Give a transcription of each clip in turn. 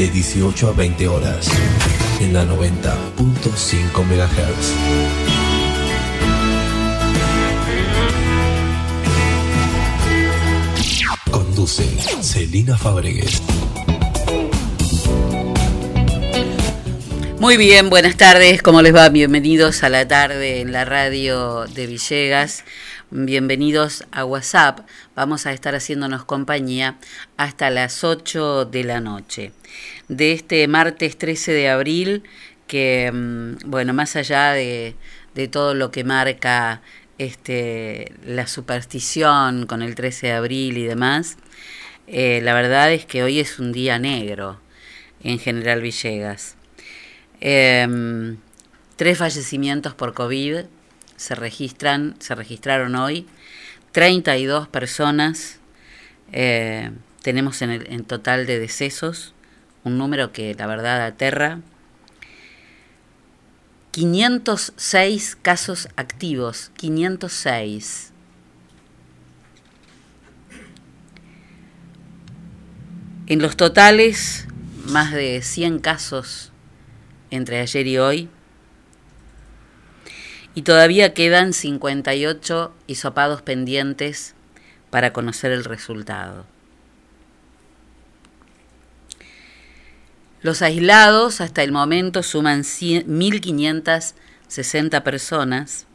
De 18 a 20 horas, en la 90.5 MHz. Conduce Celina Fabregues. Muy bien, buenas tardes, ¿cómo les va? Bienvenidos a la tarde en la radio de Villegas. Bienvenidos a WhatsApp. Vamos a estar haciéndonos compañía hasta las 8 de la noche. De este martes 13 de abril, que, mm, bueno, más allá de, todo lo que marca este, la superstición con el 13 de abril y demás, eh, la verdad es que hoy es un día negro en General Villegas. Em, tres fallecimientos por COVID se registran, se registraron hoy 32 personas. Eh, tenemos en, el, en total de decesos un número que la verdad aterra. 506 casos activos, 506. En los totales, más de 100 casos entre ayer y hoy y todavía quedan 58 hisopados pendientes para conocer el resultado. Los aislados hasta el momento suman 1.560 personas.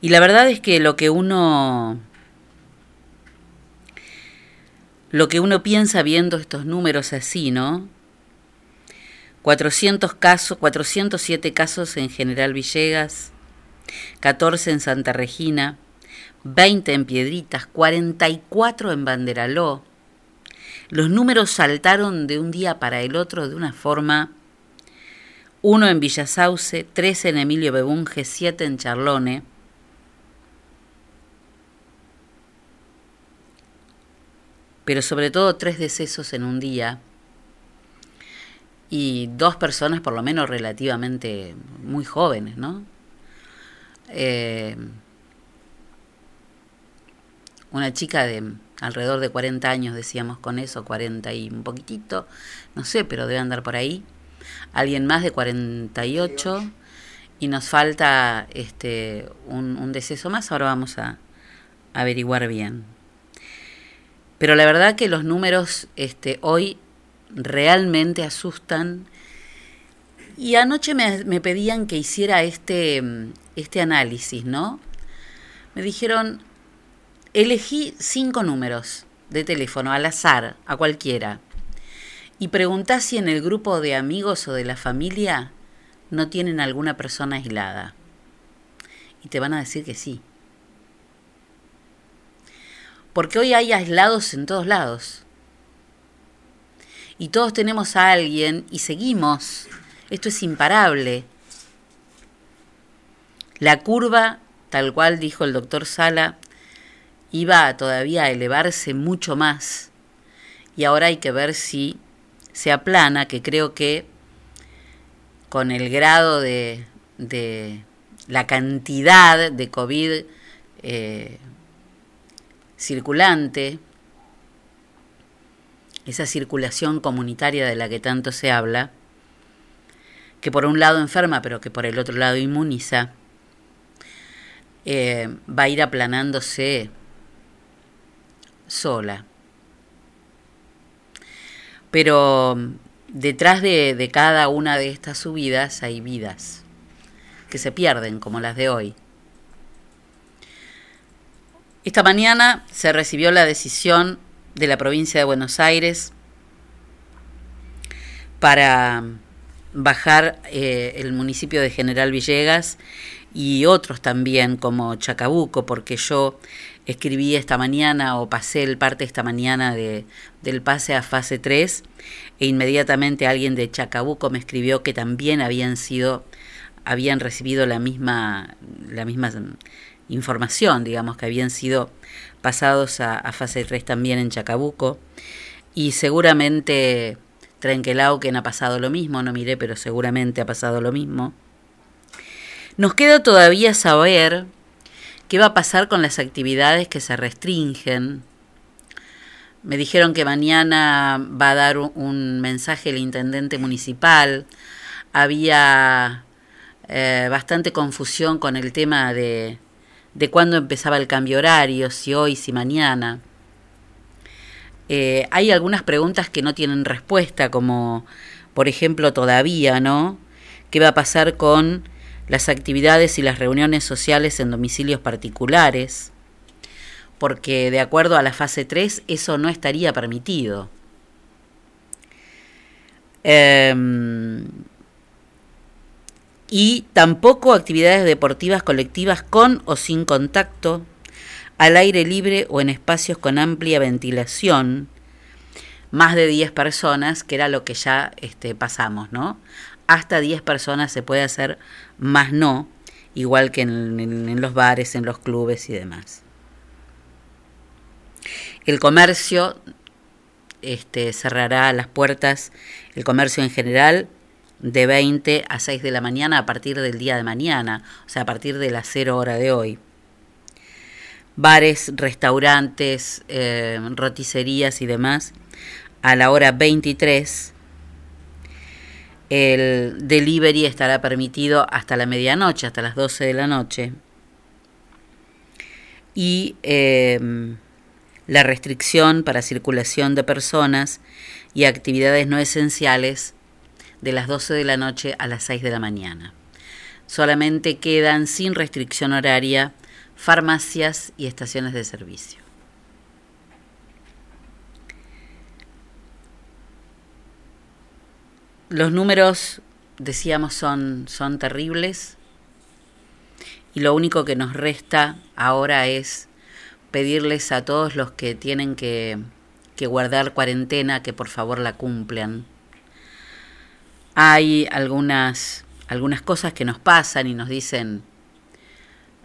Y la verdad es que lo que uno lo que uno piensa viendo estos números así, ¿no? 400 casos, 407 casos en General Villegas, 14 en Santa Regina, 20 en Piedritas, 44 en Banderaló. Los números saltaron de un día para el otro de una forma. Uno en Villasauce, 13 en Emilio Bebunge, 7 en Charlone. Pero sobre todo tres decesos en un día y dos personas por lo menos relativamente muy jóvenes, ¿no? Eh, una chica de alrededor de 40 años, decíamos con eso, 40 y un poquitito, no sé, pero debe andar por ahí. Alguien más de 48 y nos falta este un, un deceso más. Ahora vamos a, averiguar bien. Pero la verdad que los números este, hoy realmente asustan. Y anoche me, me pedían que hiciera este, este análisis, ¿no? Me dijeron, elegí cinco números de teléfono al azar, a cualquiera, y preguntá si en el grupo de amigos o de la familia no tienen alguna persona aislada. Y te van a decir que sí. Porque hoy hay aislados en todos lados. Y todos tenemos a alguien y seguimos. Esto es imparable. La curva, tal cual dijo el doctor Sala, iba todavía a elevarse mucho más. Y ahora hay que ver si se aplana, que creo que con el grado de, de la cantidad de COVID eh, circulante, esa circulación comunitaria de la que tanto se habla, que por un lado enferma, pero que por el otro lado inmuniza, eh, va a ir aplanándose sola. Pero detrás de, de cada una de estas subidas hay vidas que se pierden, como las de hoy. Esta mañana se recibió la decisión de la provincia de Buenos Aires para bajar eh, el municipio de General Villegas y otros también como Chacabuco, porque yo escribí esta mañana o pasé el parte esta mañana de, del pase a fase 3 e inmediatamente alguien de Chacabuco me escribió que también habían sido habían recibido la misma la misma información, digamos, que habían sido pasados a, fase 3 también en Chacabuco. Y seguramente Trenquelauquen ha pasado lo mismo, no miré, pero seguramente ha pasado lo mismo. Nos queda todavía saber qué va a pasar con las actividades que se restringen. Me dijeron que mañana va a dar un mensaje el intendente municipal. Había eh, bastante confusión con el tema de, de cuándo empezaba el cambio horario, si hoy, si mañana. Eh, hay algunas preguntas que no tienen respuesta, como por ejemplo todavía, ¿no? ¿Qué va a pasar con las actividades y las reuniones sociales en domicilios particulares? Porque de acuerdo a la fase 3 eso no estaría permitido. Eh, y tampoco actividades deportivas colectivas con o sin contacto, al aire libre o en espacios con amplia ventilación, más de 10 personas, que era lo que ya este, pasamos, ¿no? Hasta 10 personas se puede hacer, más no, igual que en, en los bares, en los clubes y demás. El comercio este, cerrará las puertas, el comercio en general, de 20 a 6 de la mañana a partir del día de mañana, o sea, a partir de las 0 hora de hoy. Bares, restaurantes, eh, roticerías y demás a la hora 23. El delivery estará permitido hasta la medianoche, hasta las 12 de la noche. Y eh, la restricción para circulación de personas y actividades no esenciales de las 12 de la noche a las 6 de la mañana. Solamente quedan sin restricción horaria farmacias y estaciones de servicio. Los números, decíamos, son, son terribles y lo único que nos resta ahora es pedirles a todos los que tienen que, que guardar cuarentena que por favor la cumplan hay algunas, algunas cosas que nos pasan y nos dicen,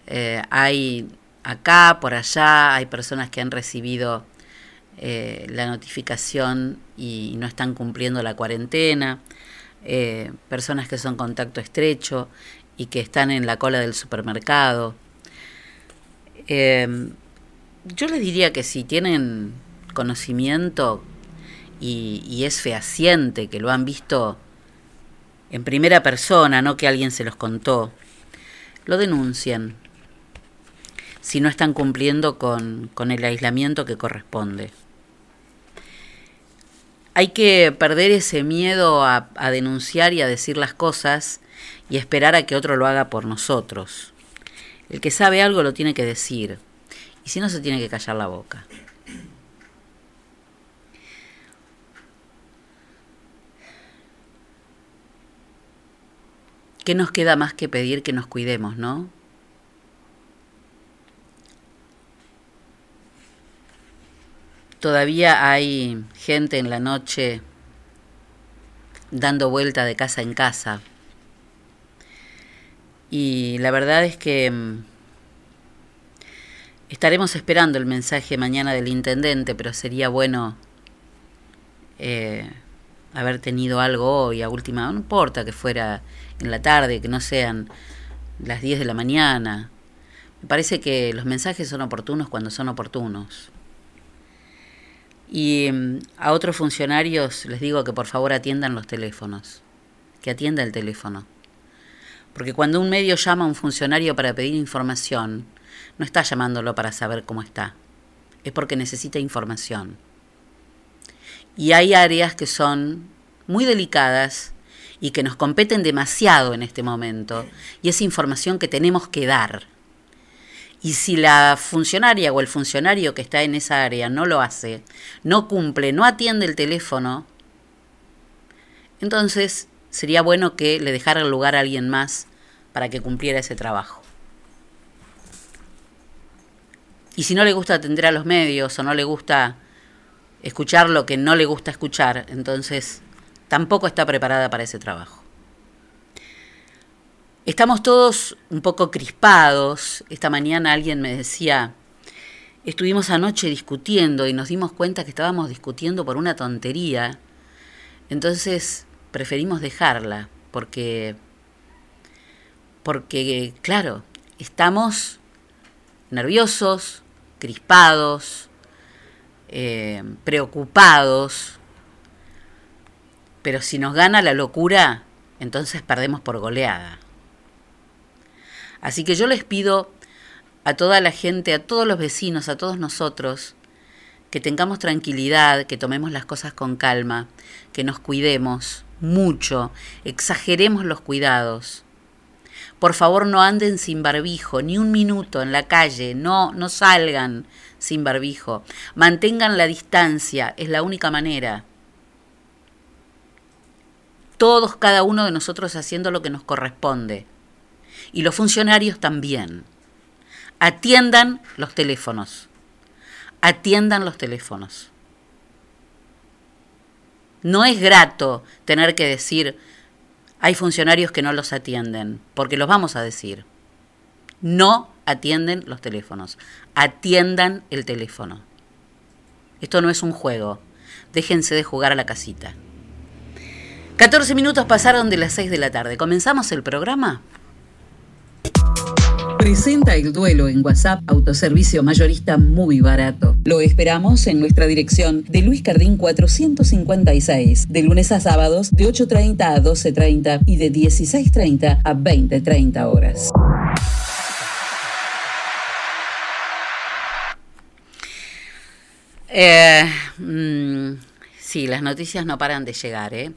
eh, hay acá, por allá, hay personas que han recibido eh, la notificación y no están cumpliendo la cuarentena, eh, personas que son contacto estrecho y que están en la cola del supermercado. yo les diría que si tienen conocimiento y es fehaciente, que lo han visto en primera persona, no que alguien se los contó, lo denuncian. si no están cumpliendo con, con el aislamiento que corresponde. Hay que perder ese miedo a, a, denunciar y a decir las cosas y esperar a que otro lo haga por nosotros. El que sabe algo lo tiene que decir y si no se tiene que callar la boca. ¿Qué nos queda más que pedir que nos cuidemos, no? Todavía hay gente en la noche dando vuelta de casa en casa. Y la verdad es que mm, estaremos esperando el mensaje mañana del intendente, pero sería bueno eh, haber tenido algo hoy a última, no importa que fuera en la tarde, que no sean las 10 de la mañana. Me parece que los mensajes son oportunos cuando son oportunos. Y mm, a otros funcionarios les digo que por favor atiendan los teléfonos, que atienda el teléfono. Porque cuando un medio llama a un funcionario para pedir información, no está llamándolo para saber cómo está, es porque necesita información. Y hay áreas que son muy delicadas y que nos competen demasiado en este momento, y es información que tenemos que dar. Y si la funcionaria o el funcionario que está en esa área no lo hace, no cumple, no atiende el teléfono, entonces sería bueno que le dejara el lugar a alguien más para que cumpliera ese trabajo. Y si no le gusta atender a los medios o no le gusta escuchar lo que no le gusta escuchar, entonces tampoco está preparada para ese trabajo. Estamos todos un poco crispados. Esta mañana alguien me decía, estuvimos anoche discutiendo y nos dimos cuenta que estábamos discutiendo por una tontería. Entonces preferimos dejarla porque, porque claro, estamos nerviosos, crispados, eh, preocupados, pero si nos gana la locura, entonces perdemos por goleada. Así que yo les pido a toda la gente, a todos los vecinos, a todos nosotros, que tengamos tranquilidad, que tomemos las cosas con calma, que nos cuidemos mucho, exageremos los cuidados. Por favor, no anden sin barbijo, ni un minuto en la calle, no, no salgan sin barbijo. Mantengan la distancia, es la única manera. Todos, cada uno de nosotros haciendo lo que nos corresponde y los funcionarios también. Atiendan los teléfonos. Atiendan los teléfonos. No es grato tener que decir, hay funcionarios que no los atienden, porque los vamos a decir. No atienden los teléfonos. Atiendan el teléfono. Esto no es un juego. Déjense de jugar a la casita. 14 minutos pasaron de las 6 de la tarde. ¿Comenzamos el programa? Presenta el duelo en WhatsApp, autoservicio mayorista muy barato. Lo esperamos en nuestra dirección de Luis Cardín 456, de lunes a sábados de 8.30 a 12.30 y de 16.30 a 20.30 horas. Eh, mm, sí, las noticias no paran de llegar, ¿eh?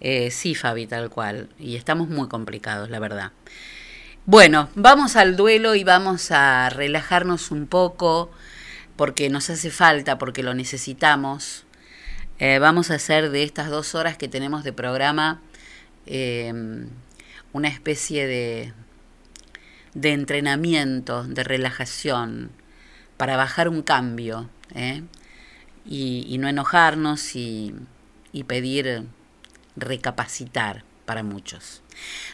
¿Eh? Sí, Fabi, tal cual. Y estamos muy complicados, la verdad. Bueno, vamos al duelo y vamos a relajarnos un poco porque nos hace falta, porque lo necesitamos. Eh, vamos a hacer de estas dos horas que tenemos de programa eh, una especie de, de entrenamiento, de relajación, para bajar un cambio ¿eh? y, no enojarnos y, y pedir recapacitar para muchos.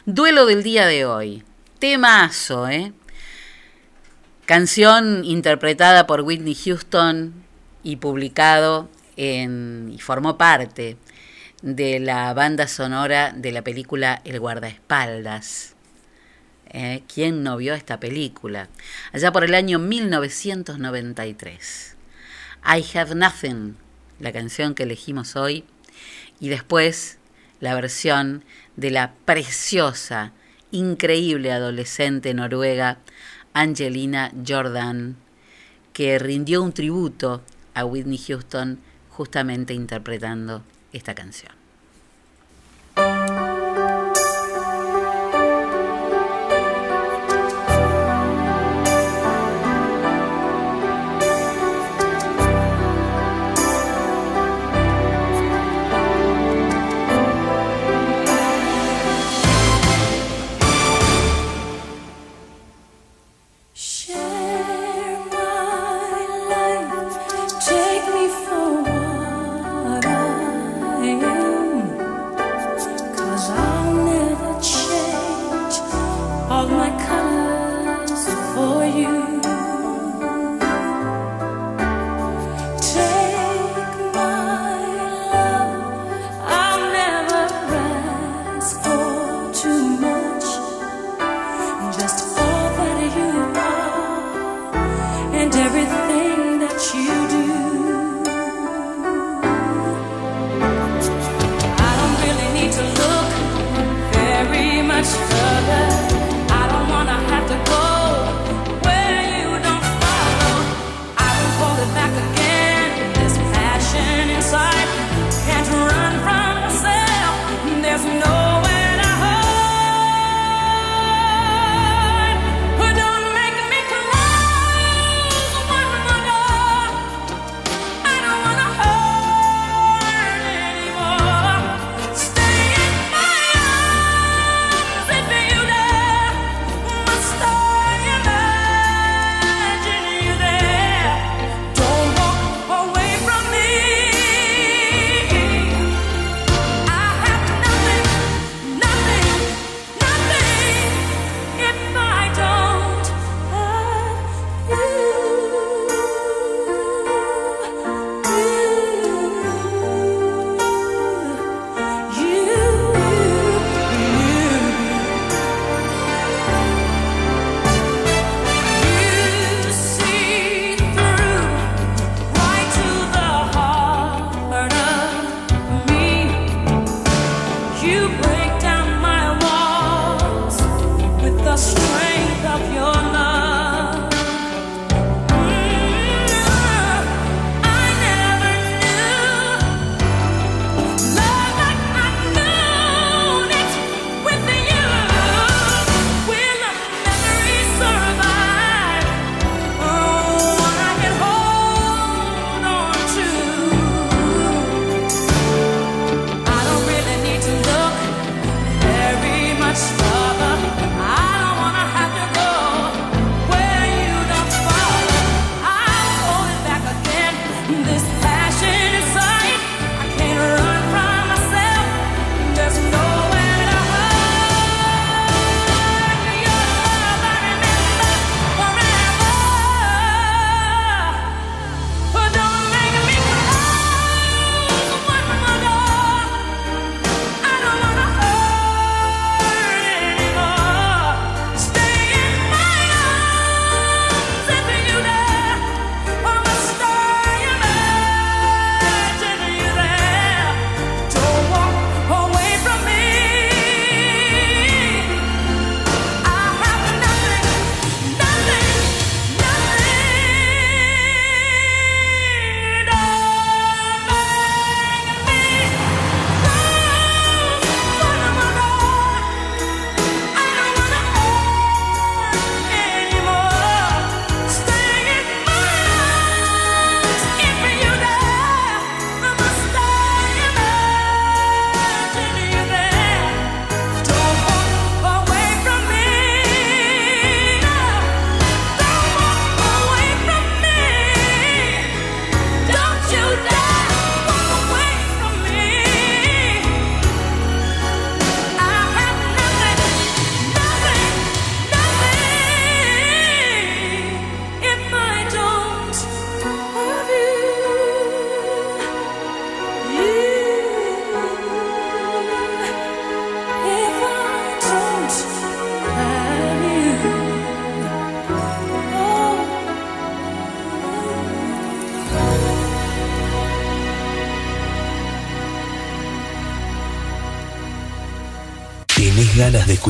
Duelo del día de hoy. Temazo, ¿eh? Canción interpretada por Whitney Houston y publicado en, y formó parte de la banda sonora de la película El guardaespaldas. ¿Eh? ¿Quién no vio esta película? Allá por el año 1993. I Have Nothing, la canción que elegimos hoy, y después la versión de la preciosa increíble adolescente noruega Angelina Jordan, que rindió un tributo a Whitney Houston justamente interpretando esta canción.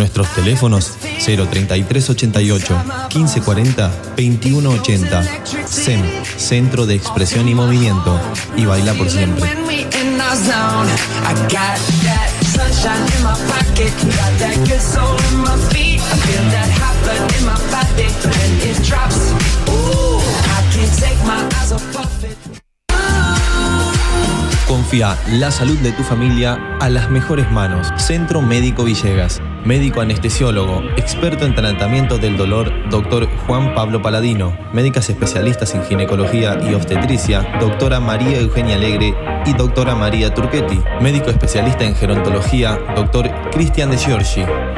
Nuestros teléfonos 03388 1540 2180. SEM, Centro de Expresión y Movimiento. Y baila por siempre. Confía la salud de tu familia a las mejores manos. Centro Médico Villegas. Médico anestesiólogo, experto en tratamiento del dolor, doctor Juan Pablo Paladino. Médicas especialistas en ginecología y obstetricia, doctora María Eugenia Alegre y doctora María Turquetti. Médico especialista en gerontología, doctor Cristian de Giorgi.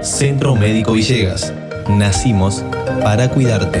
Centro Médico Villegas. Nacimos para cuidarte.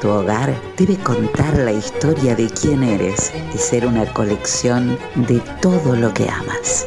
Tu hogar debe contar la historia de quién eres y ser una colección de todo lo que amas.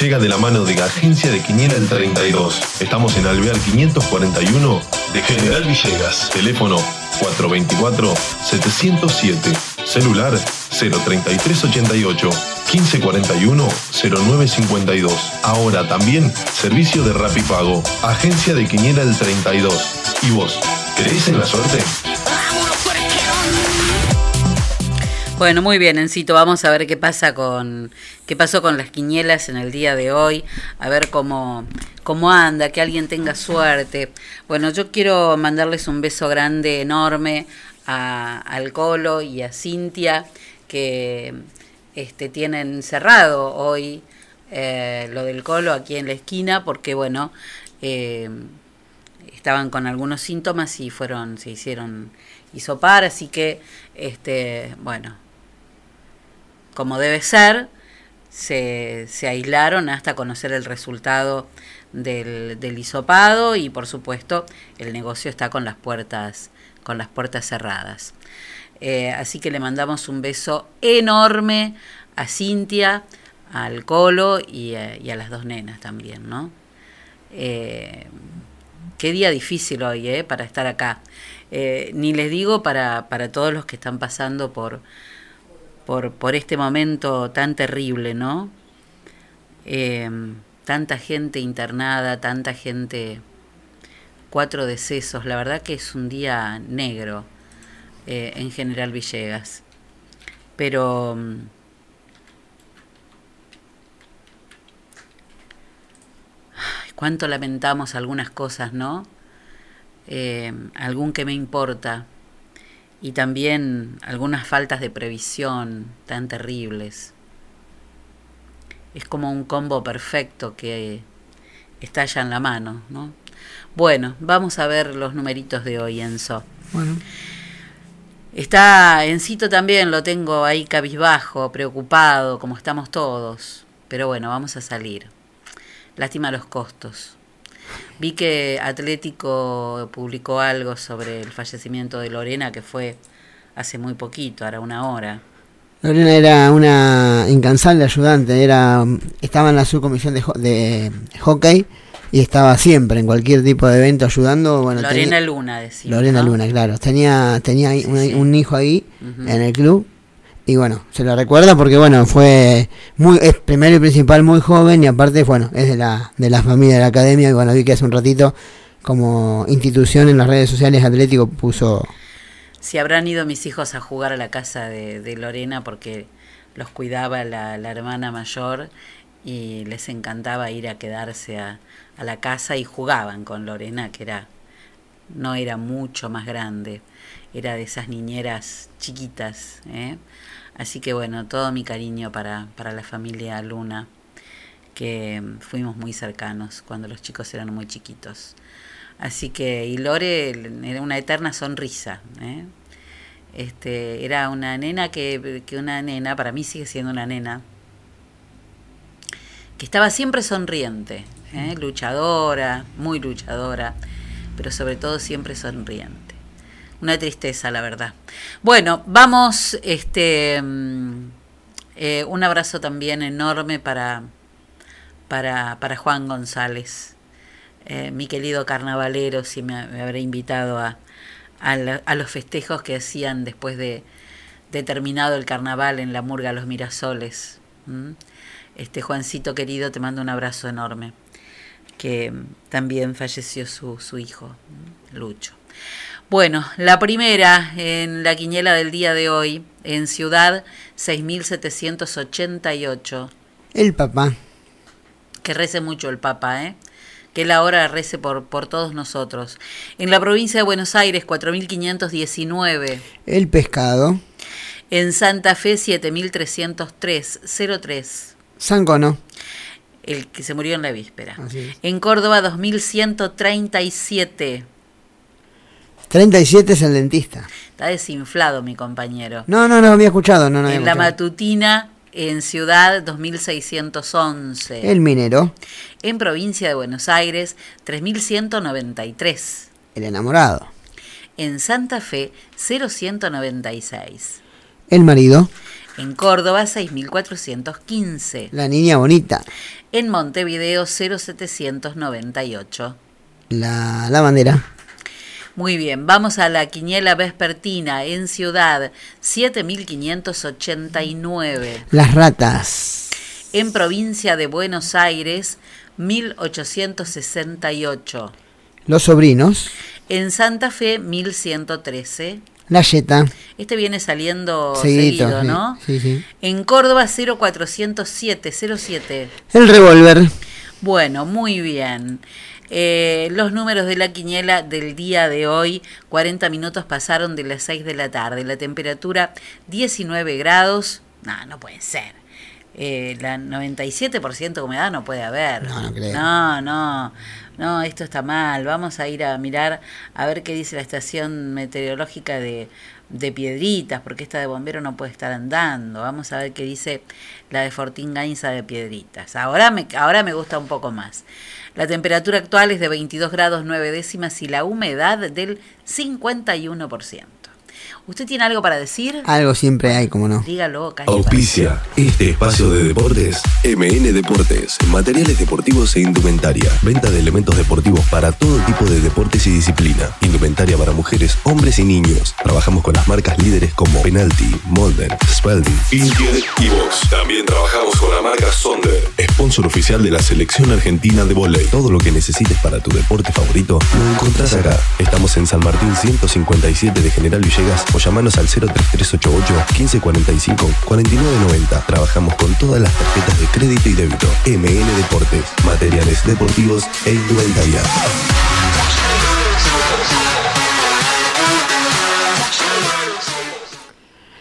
Llega de la mano de Agencia de Quiniela el 32. Estamos en Alvear 541 de General Villegas. Teléfono 424-707. Celular 03388 1541 0952. Ahora también servicio de Rapipago. Agencia de Quiniela el 32. ¿Y vos? ¿Crees en la suerte? Bueno, muy bien, Encito, vamos a ver qué pasa con qué pasó con las quinielas en el día de hoy, a ver cómo cómo anda, que alguien tenga suerte. Bueno, yo quiero mandarles un beso grande, enorme a, al Colo y a Cintia que este tienen cerrado hoy eh, lo del colo aquí en la esquina porque, bueno, eh, estaban con algunos síntomas y fueron, se hicieron hisopar, así que, este, bueno, como debe ser, se, se aislaron hasta conocer el resultado del, del hisopado y por supuesto el negocio está con las puertas, con las puertas cerradas. Eh, así que le mandamos un beso enorme a Cintia, al Colo y, a- y a las dos nenas también, ¿no? Eh, qué día difícil hoy, ¿eh? Para estar acá. Eh, ni les digo para, para todos los que están pasando por, por, por este momento tan terrible, ¿no? Eh, tanta gente internada, tanta gente, cuatro decesos, la verdad que es un día negro eh, en General Villegas. Pero mm, cuánto lamentamos algunas cosas, ¿no? Eh, algún que me importa y también algunas faltas de previsión tan terribles. Es como un combo perfecto que está ya en la mano, ¿no? Bueno, vamos a ver los numeritos de hoy, Enzo. Bueno, Está Encito también, lo tengo ahí cabizbajo, preocupado, como estamos todos. Pero bueno, vamos a salir. Lástima los costos. Vi que Atlético publicó algo sobre el fallecimiento de Lorena, que fue hace muy poquito, ahora una hora. Lorena era una incansable ayudante, era estaba en la subcomisión de, de hockey y estaba siempre en cualquier tipo de evento ayudando. Bueno, Lorena tenía- Luna, decía. Lorena Luna, claro. Tenía, tenía Sí, un, sí. un hijo ahí en el club. Y bueno, se lo recuerda porque bueno, fue muy, es primero y principal muy joven y aparte, bueno, es de la, de la familia de la academia. Y bueno, vi que hace un ratito como institución en las redes sociales Atlético puso Si habrán ido mis hijos a jugar a la casa de, de Lorena porque los cuidaba la, la hermana mayor y les encantaba ir a quedarse a, a la casa y jugaban con Lorena, que era no era mucho más grande, era de esas niñeras chiquitas. ¿eh? Así que bueno, todo mi cariño para, para la familia Luna, que fuimos muy cercanos cuando los chicos eran muy chiquitos. Así que, y Lore era una eterna sonrisa. ¿eh? Este, era una nena que, que una nena, para mí sigue siendo una nena, que estaba siempre sonriente, ¿eh? luchadora, muy luchadora, pero sobre todo siempre sonriente. Una tristeza, la verdad. Bueno, vamos, este, mm, eh, un abrazo también enorme para, para, para Juan González, eh, mi querido carnavalero, si me, me habrá invitado a, a, los festejos que hacían después de, de terminado el carnaval en la murga Los Mirasoles. Este Juancito querido, te mando un abrazo enorme, que también falleció su, su hijo. Lucho. Bueno, la primera en la quiniela del día de hoy, en Ciudad 6788. el papá. Que rece mucho el Papa, ¿eh? Que la hora rece por, por todos nosotros. En la provincia de Buenos Aires, 4519. El pescado. En Santa Fe, 7303. 03. San Cono. El que se murió en la víspera. En Córdoba, 2137. 37 es el dentista. Está desinflado mi compañero. No, no, no había escuchado. No, no había en la matutina, en Ciudad, 2611. El minero. En provincia de Buenos Aires, 3193. El enamorado. En Santa Fe, 0196. El marido. En Córdoba, 6415. La niña bonita. En Montevideo, 0798. La, la bandera. Muy bien, vamos a la quiniela vespertina en Ciudad, 7589. Las ratas. En provincia de Buenos Aires, 1868. Los sobrinos. En Santa Fe, 1113. La yeta. Este viene saliendo seguido, ¿no? sí, sí. En Córdoba 0407, 07. El revólver. Bueno, muy bien. Eh, los números de la quiniela del día de hoy, 40 minutos pasaron de las 6 de la tarde. La temperatura 19 grados. No, no puede ser. Eh, la 97% de humedad no puede haber. No, no creo. No, no, no, esto está mal. Vamos a ir a mirar a ver qué dice la estación meteorológica de, de Piedritas, porque esta de bombero no puede estar andando. Vamos a ver qué dice la de Fortín Gainza de Piedritas. Ahora me, ahora me gusta un poco más. La temperatura actual es de 22 grados 9 décimas y la humedad del 51%. ¿Usted tiene algo para decir? Algo siempre hay, como no. Dígalo, calle. Auspicia este espacio de deportes MN Deportes, materiales deportivos e indumentaria. Venta de elementos deportivos para todo tipo de deportes y disciplina. Indumentaria para mujeres, hombres y niños. Trabajamos con las marcas líderes como Penalty, Molden, Spalding, Intier y Box. También trabajamos con la marca Sonder, sponsor oficial de la selección argentina de volei. Todo lo que necesites para tu deporte favorito lo encontrás acá. Estamos en San Martín 157 de General Villegas o llamanos al 03388 1545 4990. Trabajamos con todas las tarjetas de crédito y débito. MN Deportes, materiales deportivos e indumentaria.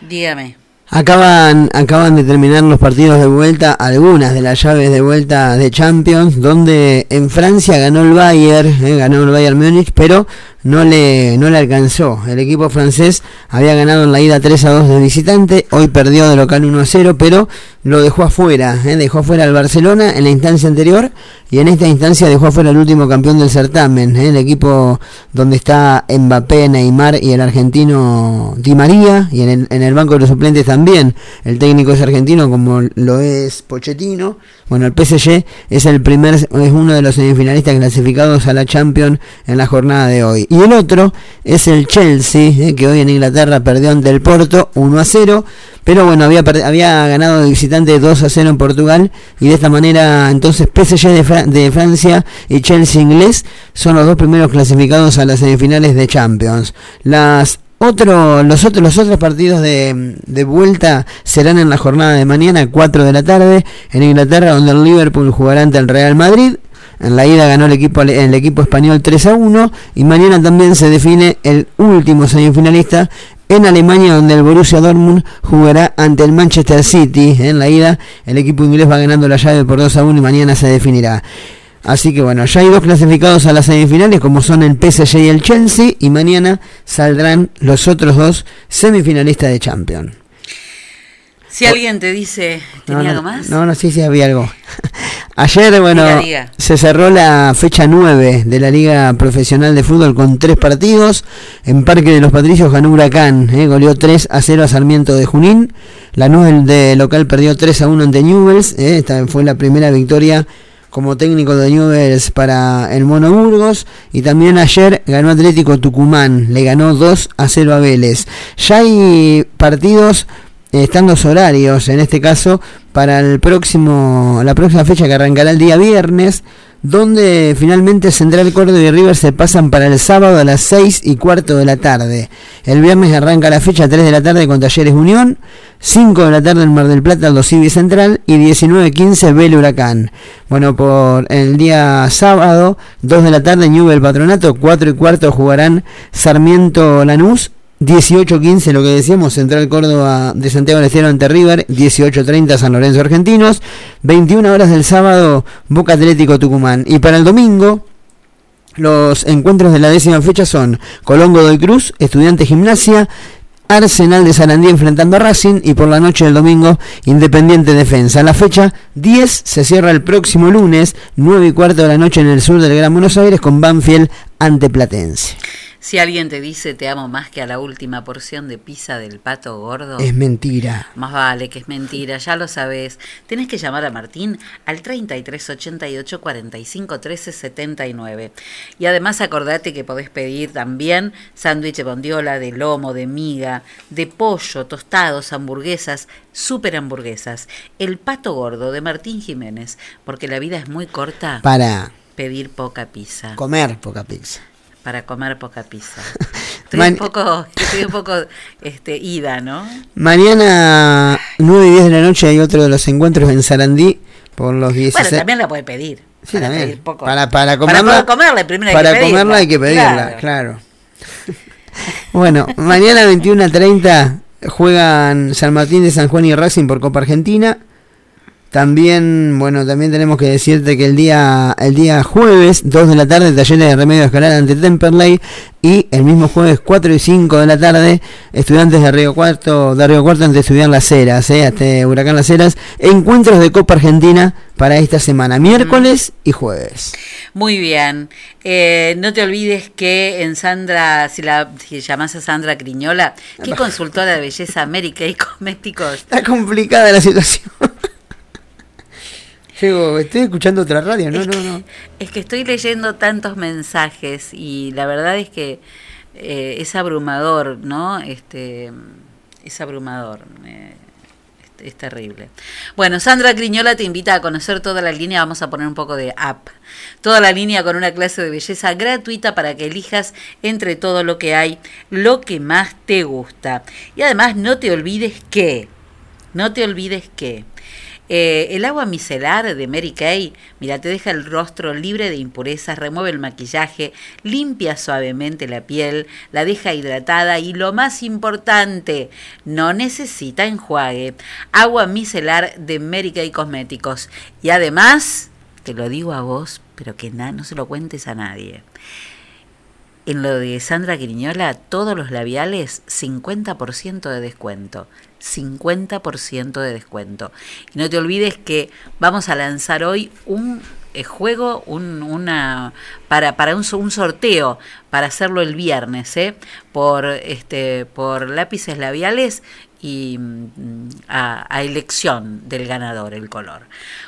Dígame. Acaban, acaban de terminar los partidos de vuelta, algunas de las llaves de vuelta de Champions, donde en Francia ganó el Bayern, eh, ganó el Bayern Múnich, pero no le, no le alcanzó. El equipo francés había ganado en la ida 3 a 2 de visitante, hoy perdió de local 1 a 0, pero lo dejó afuera, eh, dejó afuera al Barcelona en la instancia anterior y en esta instancia dejó afuera al último campeón del certamen, eh, el equipo donde está Mbappé, Neymar y el argentino Di María, y en el, en el banco de los suplentes también el técnico es argentino como lo es Pochettino. Bueno, el PSG es el primer, es uno de los semifinalistas clasificados a la Champions en la jornada de hoy. Y el otro es el Chelsea, eh, que hoy en Inglaterra perdió ante el Porto 1 a 0. Pero bueno, había, había ganado visitante 2 a 0 en Portugal. Y de esta manera, entonces, PSG de, de Francia y Chelsea inglés son los dos primeros clasificados a las semifinales de Champions. Las otro, los, otros, los otros partidos de, de, vuelta serán en la jornada de mañana, 4 de la tarde, en Inglaterra, donde el Liverpool jugará ante el Real Madrid. En la ida ganó el equipo, el equipo español 3 a 1 y mañana también se define el último semifinalista en Alemania donde el Borussia Dortmund jugará ante el Manchester City. En la ida el equipo inglés va ganando la llave por 2 a 1 y mañana se definirá. Así que bueno, ya hay dos clasificados a las semifinales como son el PSG y el Chelsea y mañana saldrán los otros dos semifinalistas de Champions. Si alguien te dice, ¿tenía no, algo más? No, no, sí, sí, había algo. Ayer, bueno, se cerró la fecha 9 de la Liga Profesional de Fútbol con tres partidos. En Parque de los Patricios ganó Huracán, eh, goleó 3 a 0 a Sarmiento de Junín. Lanús de local perdió 3 a 1 ante Newells. eh, esta fue la primera victoria como técnico de Newells para el Mono Burgos. Y también ayer ganó Atlético Tucumán, le ganó 2 a 0 a Vélez. Ya hay partidos eh, están los horarios, en este caso, para el próximo, la próxima fecha que arrancará el día viernes, donde finalmente Central Córdoba y River se pasan para el sábado a las 6 y cuarto de la tarde. El viernes arranca la fecha 3 de la tarde con Talleres Unión, 5 de la tarde en Mar del Plata, Aldo Civi Central y 19.15 Bel Huracán. Bueno, por el día sábado, 2 de la tarde Newell Patronato, 4 y cuarto jugarán Sarmiento Lanús 18-15, lo que decíamos, Central Córdoba de Santiago del Estero ante River, 18-30 San Lorenzo Argentinos, 21 horas del sábado Boca Atlético Tucumán. Y para el domingo, los encuentros de la décima fecha son Colón Godoy Cruz, Estudiante Gimnasia, Arsenal de Sarandí enfrentando a Racing y por la noche del domingo Independiente Defensa. La fecha 10 se cierra el próximo lunes, 9 y cuarto de la noche en el sur del Gran Buenos Aires con Banfield ante Platense. Si alguien te dice te amo más que a la última porción de pizza del pato gordo, Es mentira. más vale que es mentira, ya lo sabes. Tenés que llamar a Martín al 3388 45 13 79. Y además acordate que podés pedir también sándwich de bondiola, de lomo, de miga, de pollo, tostados, hamburguesas, super hamburguesas. El pato gordo de Martín Jiménez, porque la vida es muy corta. Para pedir poca pizza. comer poca pizza. Para comer poca pizza. Estoy Man- un poco, estoy un poco este, ida, ¿no? Mañana 9 y 10 de la noche hay otro de los encuentros en Sarandí por los 16. Bueno, también la puede pedir. Sí, para también. pedir poco. Para, para Para comerla, poder comerla, primero hay para que pedirla. comerla hay que pedirla, Claro. claro. bueno, mañana 21 a 30 juegan San Martín de San Juan y Racing por Copa Argentina. También, bueno, también tenemos que decirte que el día el día jueves, 2 de la tarde, talleres de remedio escolar ante Temperley y el mismo jueves 4 y 5 de la tarde, estudiantes de Río Cuarto, de Río Cuarto ante estudiar Las Heras, eh, hasta Huracán Las Heras, encuentros de Copa Argentina para esta semana, miércoles y jueves. Muy bien. Eh, no te olvides que en Sandra, si la si llamas a Sandra Criñola, que consultora de belleza América y cosméticos. Está complicada la situación. Llego, estoy escuchando otra radio, no, es no, que, no. Es que estoy leyendo tantos mensajes y la verdad es que eh, es abrumador, ¿no? Este, es abrumador. eh, es, es terrible. Bueno, Sandra Criñola te invita a conocer toda la línea. Vamos a poner un poco de app. Toda la línea con una clase de belleza gratuita para que elijas entre todo lo que hay lo que más te gusta. Y además no te olvides que, no te olvides que eh, el agua micelar de Mary Kay, mira, te deja el rostro libre de impurezas, remueve el maquillaje, limpia suavemente la piel, la deja hidratada y lo más importante, no necesita enjuague. Agua micelar de Mary Kay Cosméticos. Y además, te lo digo a vos, pero que no se lo cuentes a nadie. En lo de Sandra Griñola, todos los labiales, 50% de descuento. 50% de descuento. Y no te olvides que vamos a lanzar hoy un eh, juego, un, una para, para un, un sorteo, para hacerlo el viernes, ¿eh? por, este, por lápices labiales y mm, a, a elección del ganador el color.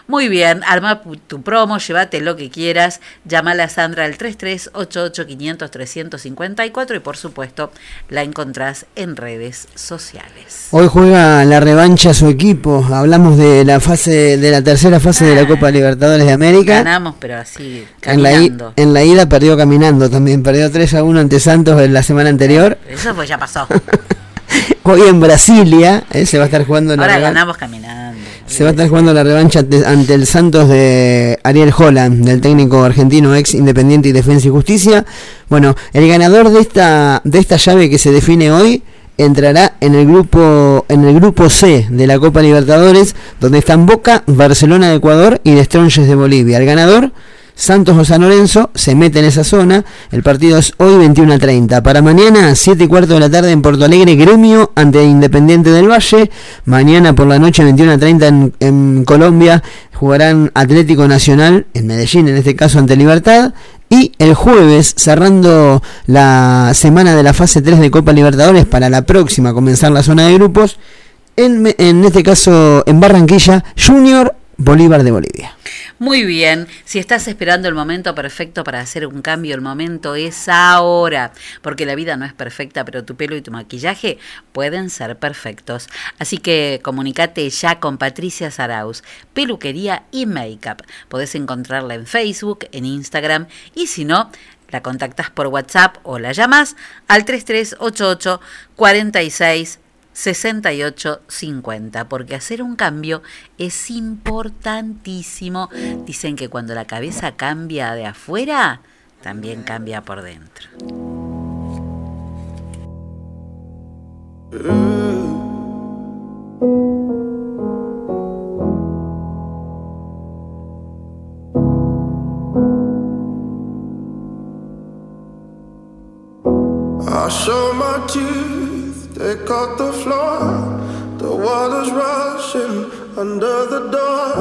Muy bien, arma tu promo, llévate lo que quieras, llámala a Sandra al 3388-500-354 y por supuesto la encontrás en redes sociales. Hoy juega la revancha su equipo. Hablamos de la fase de la tercera fase de la Copa Libertadores de América. Ganamos, pero así, En la, i- caminando. en la ida perdió caminando también. Perdió 3 a 1 ante Santos en la semana anterior. Eso pues ya pasó. Hoy en Brasilia eh, se va a estar jugando la Ahora ganamos caminando. Se va a estar jugando la revancha ante, ante el Santos de Ariel Holland, del técnico argentino ex Independiente y Defensa y Justicia. Bueno, el ganador de esta de esta llave que se define hoy entrará en el grupo en el grupo C de la Copa Libertadores, donde están Boca, Barcelona de Ecuador y The Strongest de Bolivia. El ganador Santos o San Lorenzo se mete en esa zona. El partido es hoy 21 a 30. Para mañana, 7 y cuarto de la tarde en Porto Alegre, Gremio ante Independiente del Valle. Mañana por la noche, 21 a 30 en, Colombia, jugarán Atlético Nacional, en Medellín en este caso ante Libertad. Y el jueves, cerrando la semana de la fase 3 de Copa Libertadores para la próxima comenzar la zona de grupos, en, en este caso en Barranquilla, Junior Bolívar de Bolivia. Muy bien, si estás esperando el momento perfecto para hacer un cambio, el momento es ahora, porque la vida no es perfecta, pero tu pelo y tu maquillaje pueden ser perfectos. Así que comunícate ya con Patricia Saraus, peluquería y make-up. Podés encontrarla en Facebook, en Instagram y si no, la contactas por WhatsApp o la llamas al 3388 46 6850, porque hacer un cambio es importantísimo. Dicen que cuando la cabeza cambia de afuera, también cambia por dentro. They cut the floor. The water's rushing under the door.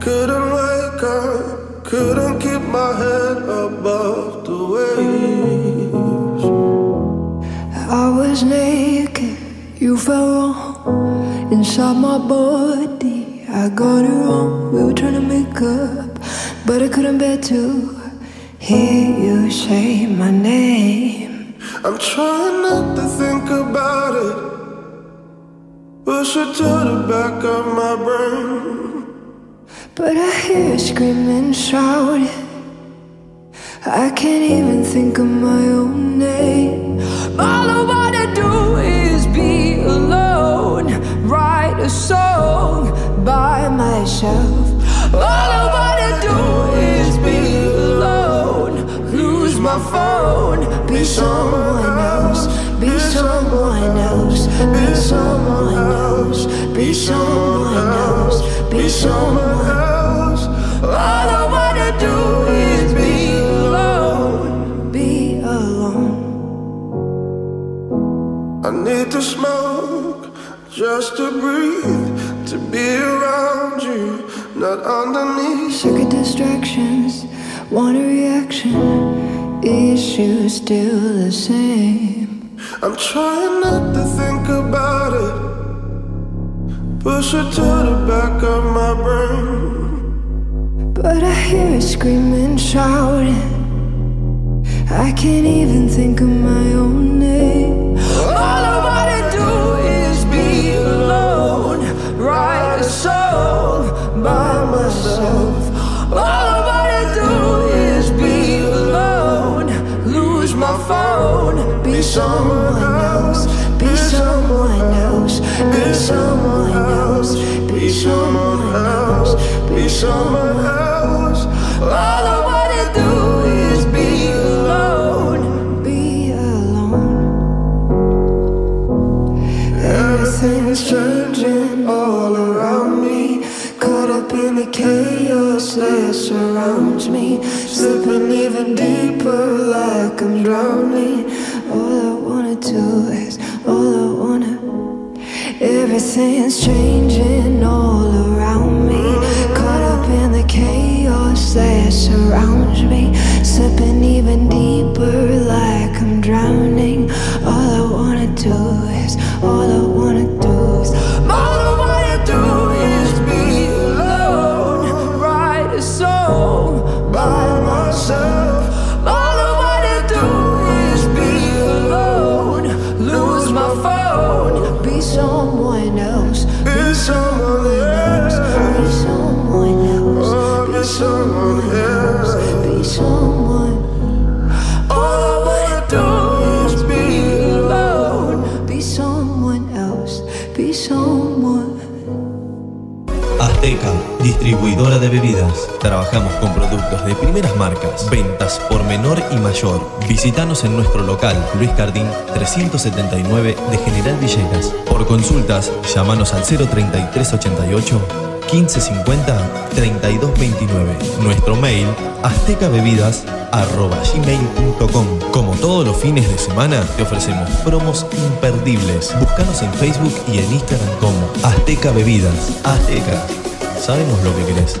Couldn't wake up, couldn't keep my head above the waves. I was naked, you fell wrong inside my body. I got it wrong. We were trying to make up, but I couldn't bear to hear you say my name. I'm trying not to think about it. Push it to the back of my brain. But I hear you screaming, shouting. I can't even think of my own name. All I wanna do is be alone, write a song by myself. All I wanna do is be alone, lose my phone, someone else, be someone else, be someone else, be someone else, be someone else. All I wanna do is be alone, be alone. I need to smoke just to breathe, to be around you, not underneath. Of distractions, want a reaction, issues still the same. I'm trying not to think about it. Push it to the back of my brain. But I hear it screaming, shouting. I can't even think of my own name. All someone else, Be someone else, be someone else, be someone else, be someone else. All I wanna do is be alone, be alone. Everything's changing all around me. Caught up in the chaos that surrounds me. Slipping even deeper like I'm drowning. Do is, all I wanna. Everything's changing all around me. Caught up in the chaos that surrounds me. Slipping even deeper like I'm drowning. All I wanna do is, all I wanna do is, someone else, be someone. Be someone else, be someone. Azteca, distribuidora de bebidas. Trabajamos con productos de primeras marcas, ventas por menor y mayor. Visítanos en nuestro local, Luis Cardín 379 de General Villegas. Por consultas, llámanos al 03388 1550 3229. Nuestro mail, aztecabebidas.gmail.com Como todos los fines de semana, te ofrecemos promos imperdibles. Búscanos en Facebook y en Instagram como Azteca Bebidas. Azteca. Sabemos lo que querés.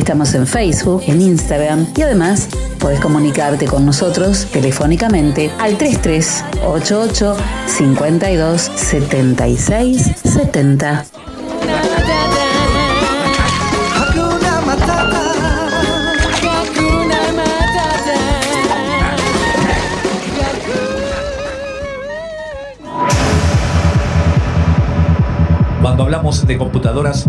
Estamos en Facebook, en Instagram y además podés comunicarte con nosotros telefónicamente al 3388 52 76 70. hablamos de computadoras,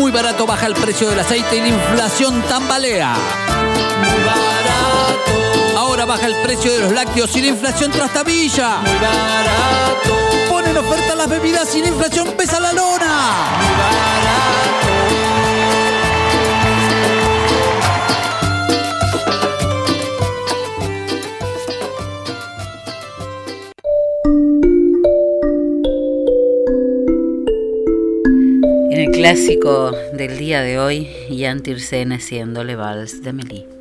Muy barato baja el precio del aceite y la inflación tambalea. Muy barato. Ahora baja el precio de los lácteos y la inflación trastabilla. Muy barato. Ponen oferta las bebidas y la inflación pesa la lona. Muy barato. Clásico del día de hoy, Jan Tirsen haciéndole vals de Melí.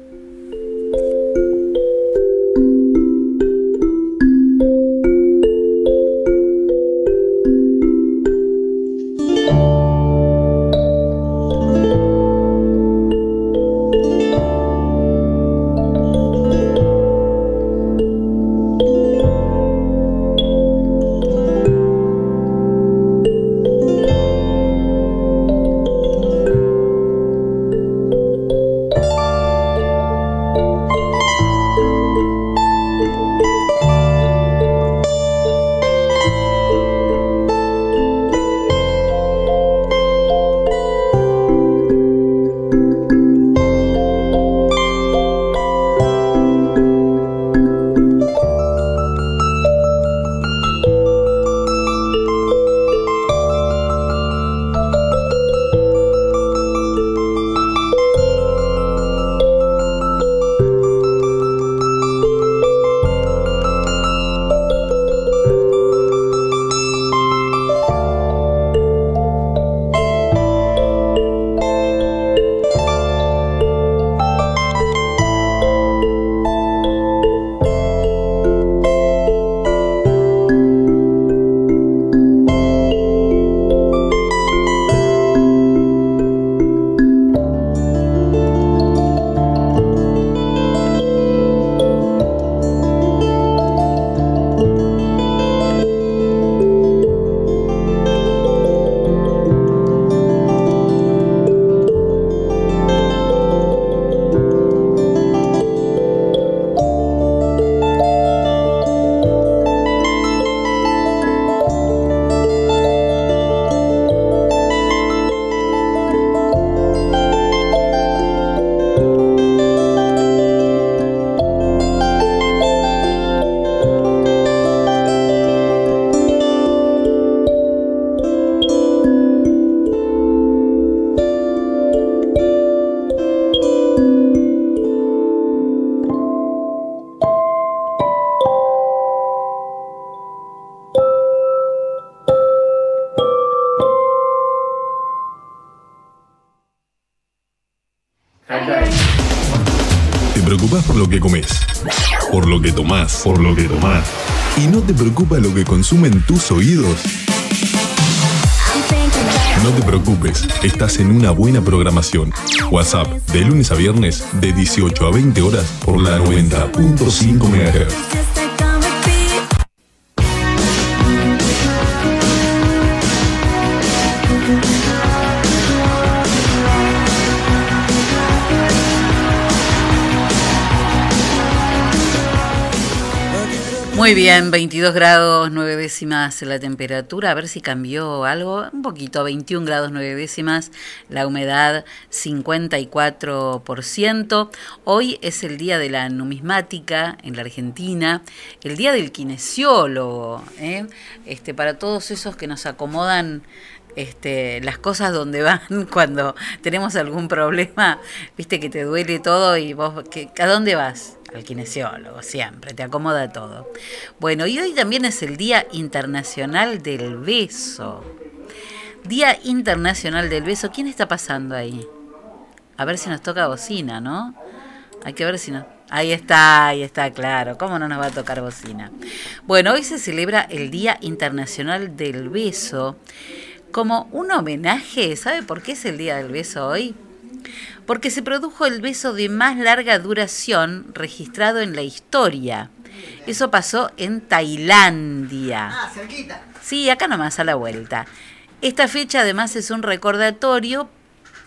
Por lo que tomás. ¿Y no te preocupa lo que consumen tus oídos? No te preocupes, estás en una buena programación. WhatsApp, de lunes a viernes, de 18 a 20 horas, por la 90.5 MHz. Muy bien, 22 grados 9 décimas la temperatura, a ver si cambió algo, un poquito, 21 grados 9 décimas, la humedad 54%. Hoy es el día de la numismática en la Argentina, el día del kinesiólogo, ¿eh? este, para todos esos que nos acomodan este, las cosas donde van cuando tenemos algún problema, viste que te duele todo y vos, que, ¿a dónde vas? Al kinesiólogo, siempre, te acomoda todo. Bueno, y hoy también es el Día Internacional del Beso. Día Internacional del Beso, ¿quién está pasando ahí? A ver si nos toca bocina, ¿no? Hay que ver si no. Ahí está, ahí está, claro. ¿Cómo no nos va a tocar bocina? Bueno, hoy se celebra el Día Internacional del Beso como un homenaje. ¿Sabe por qué es el Día del Beso hoy? Porque se produjo el beso de más larga duración registrado en la historia. Eso pasó en Tailandia. Ah, cerquita. Sí, acá nomás a la vuelta. Esta fecha además es un recordatorio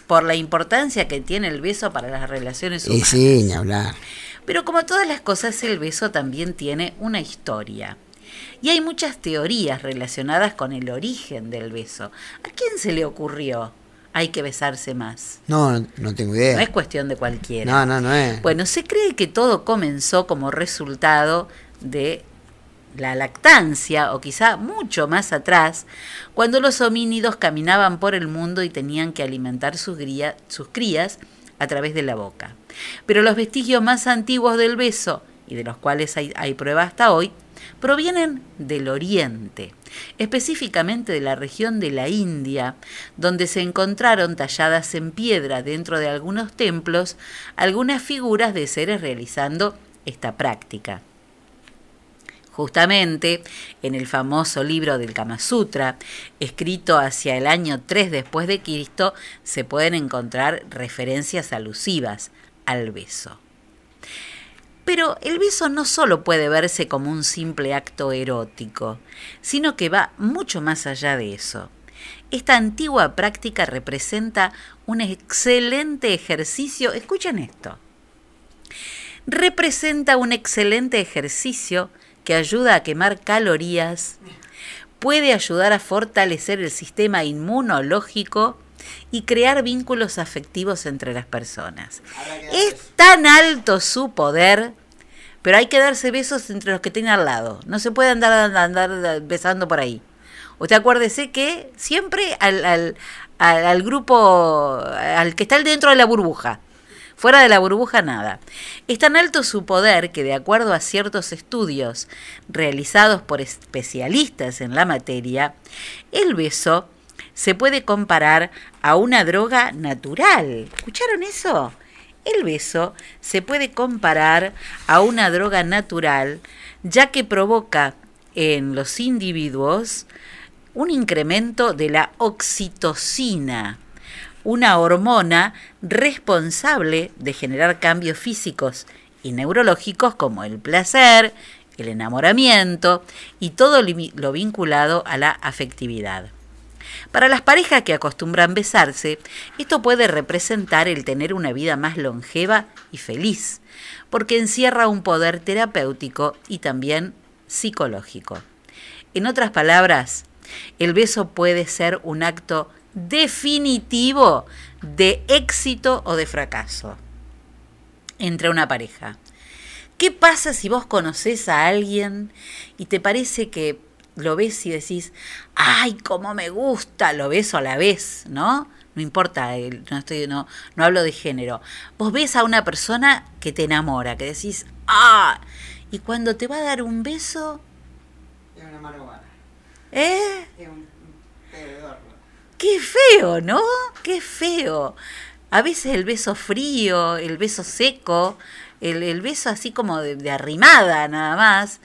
por la importancia que tiene el beso para las relaciones humanas. Sí, sí, ni hablar. Pero como todas las cosas, el beso también tiene una historia. Y hay muchas teorías relacionadas con el origen del beso. ¿A quién se le ocurrió? Hay que besarse más. No, no, no tengo idea. No es cuestión de cualquiera. No, no, no es. Bueno, se cree que todo comenzó como resultado de la lactancia, o quizá mucho más atrás, cuando los homínidos caminaban por el mundo y tenían que alimentar sus, gría- sus crías a través de la boca. Pero los vestigios más antiguos del beso, y de los cuales hay, hay prueba hasta hoy, provienen del Oriente, específicamente de la región de la India, donde se encontraron talladas en piedra dentro de algunos templos algunas figuras de seres realizando esta práctica. Justamente en el famoso libro del Kama Sutra, escrito hacia el año 3 después de Cristo, se pueden encontrar referencias alusivas al beso. Pero el beso no solo puede verse como un simple acto erótico, sino que va mucho más allá de eso. Esta antigua práctica representa un excelente ejercicio, escuchen esto, representa un excelente ejercicio que ayuda a quemar calorías, puede ayudar a fortalecer el sistema inmunológico y crear vínculos afectivos entre las personas. Es tan alto su poder, pero hay que darse besos entre los que tienen al lado. No se puede andar, andar besando por ahí. Usted acuérdese que siempre al, al, al, al grupo, al que está dentro de la burbuja. Fuera de la burbuja nada. Es tan alto su poder que de acuerdo a ciertos estudios realizados por especialistas en la materia, el beso se puede comparar a una droga natural. ¿Escucharon eso? El beso se puede comparar a una droga natural ya que provoca en los individuos un incremento de la oxitocina, una hormona responsable de generar cambios físicos y neurológicos como el placer, el enamoramiento y todo lo vinculado a la afectividad. Para las parejas que acostumbran besarse, esto puede representar el tener una vida más longeva y feliz, porque encierra un poder terapéutico y también psicológico. En otras palabras, el beso puede ser un acto definitivo de éxito o de fracaso entre una pareja. ¿Qué pasa si vos conoces a alguien y te parece que lo ves y decís, ay, cómo me gusta, lo beso a la vez, ¿no? No importa, no, estoy, no, no hablo de género. Vos ves a una persona que te enamora, que decís, ah, y cuando te va a dar un beso... Es una. ¿Eh? Es un. Qué feo, ¿no? Qué feo. A veces el beso frío, el beso seco, el, el beso así como de, de arrimada nada más,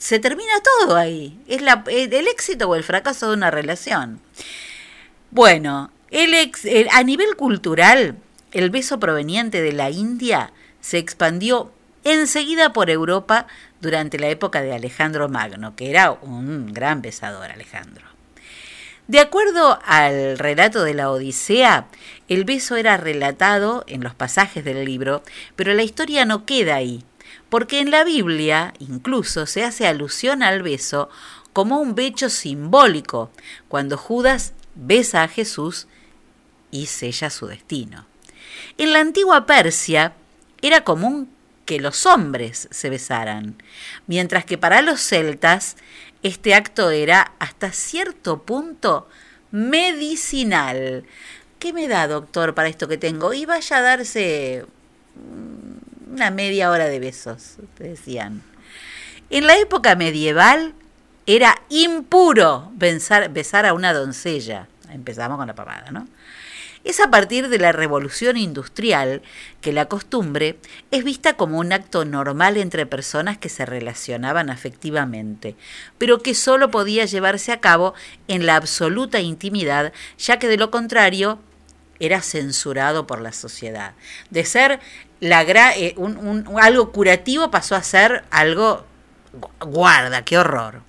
se termina todo ahí. Es la, el, éxito o el fracaso de una relación. Bueno, el- a nivel cultural, el beso proveniente de la India se expandió enseguida por Europa durante la época de Alejandro Magno, que era un gran besador Alejandro. De acuerdo al relato de la Odisea, el beso era relatado en los pasajes del libro, pero la historia no queda ahí, porque en la Biblia incluso se hace alusión al beso como un beso simbólico, cuando Judas besa a Jesús y sella su destino. En la antigua Persia era común que los hombres se besaran, mientras que para los celtas este acto era hasta cierto punto medicinal. ¿Qué me da, doctor, para esto que tengo? Y vaya a darse mm, una media hora de besos, decían. En la época medieval era impuro besar, besar a una doncella. Empezamos con la pavada, ¿no? Es a partir de la revolución industrial que la costumbre es vista como un acto normal entre personas que se relacionaban afectivamente, pero que solo podía llevarse a cabo en la absoluta intimidad, ya que de lo contrario era censurado por la sociedad. De ser eh, algo curativo pasó a ser algo guarda, qué horror.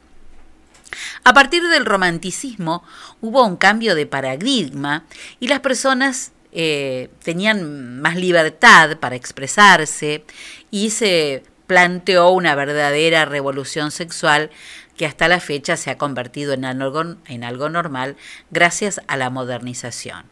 A partir del romanticismo hubo un cambio de paradigma y las personas eh, tenían más libertad para expresarse y se planteó una verdadera revolución sexual que hasta la fecha se ha convertido en algo, normal gracias a la modernización.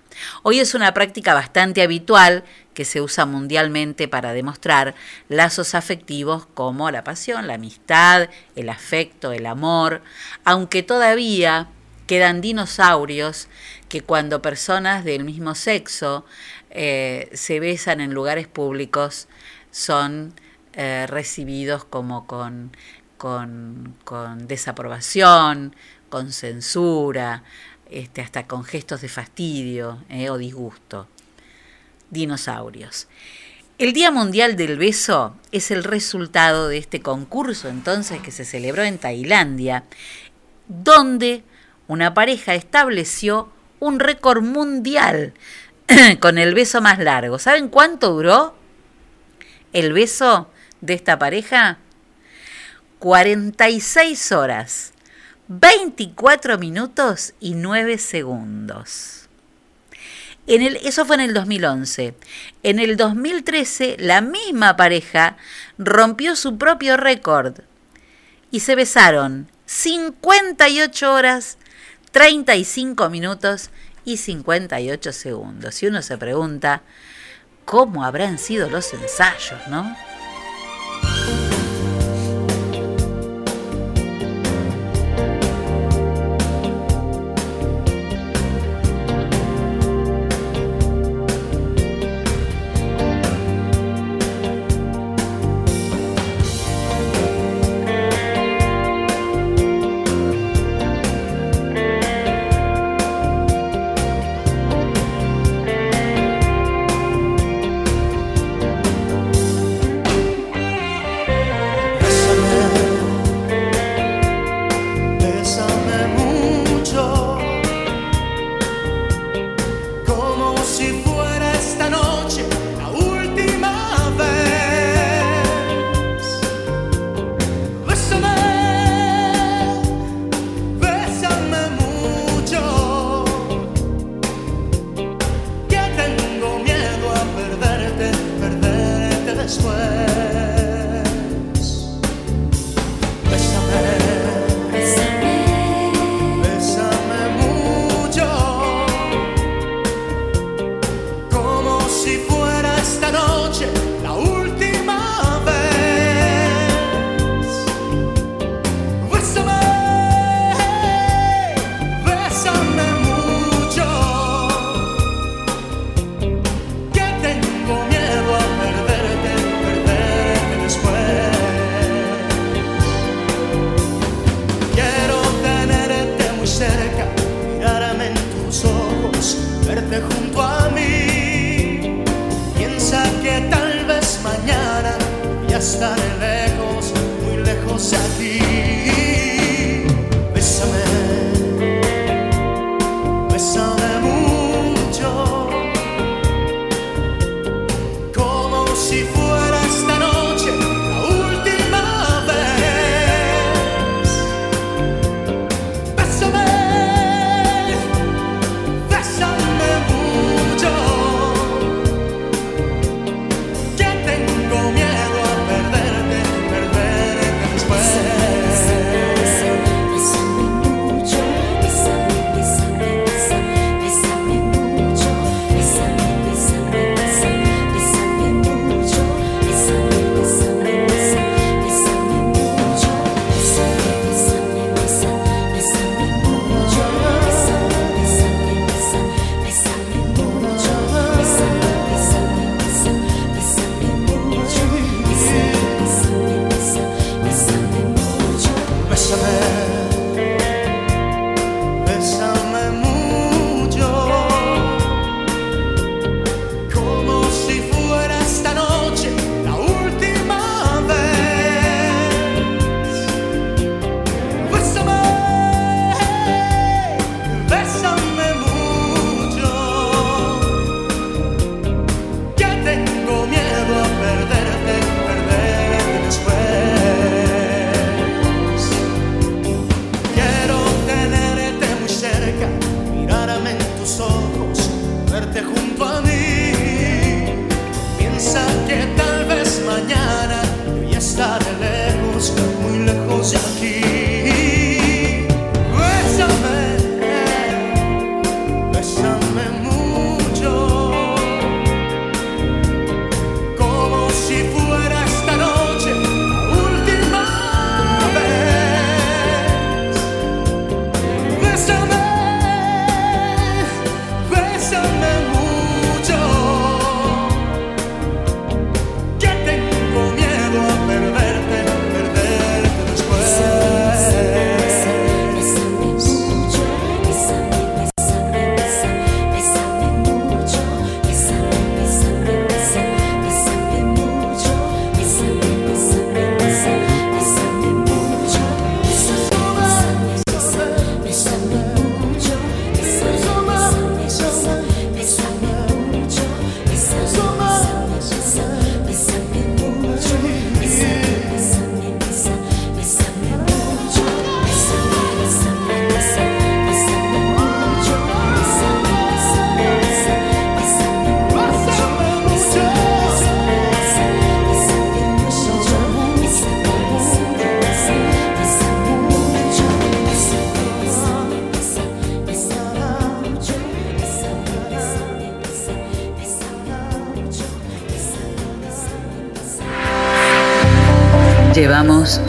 Hoy es una práctica bastante habitual que se usa mundialmente para demostrar lazos afectivos como la pasión, la amistad, el afecto, el amor, aunque todavía quedan dinosaurios que cuando personas del mismo sexo eh, se besan en lugares públicos son eh, recibidos como con, con, con desaprobación, con censura, este, hasta con gestos de fastidio eh, o disgusto. Dinosaurios. El Día Mundial del Beso es el resultado de este concurso entonces que se celebró en Tailandia, donde una pareja estableció un récord mundial con el beso más largo. ¿Saben cuánto duró el beso de esta pareja? 46 horas, 24 minutos y 9 segundos. En el, eso fue en el 2011. En el 2013, la misma pareja rompió su propio récord y se besaron 58 horas, 35 minutos y 58 segundos. Y uno se pregunta, ¿cómo habrán sido los ensayos, no?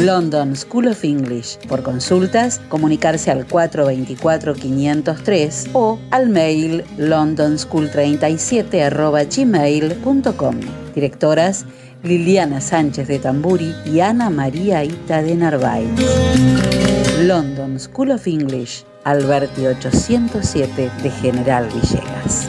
London School of English. Por consultas, comunicarse al 424-503 o al mail londonschool37 Directoras Liliana Sánchez de Tamburi y Ana María Ita de Narváez. London School of English, Alberti 807 de General Villegas.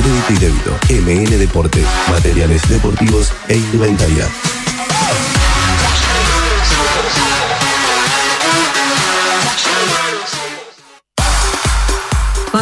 crédito y débito. MN Deportes, materiales deportivos e indumentaria.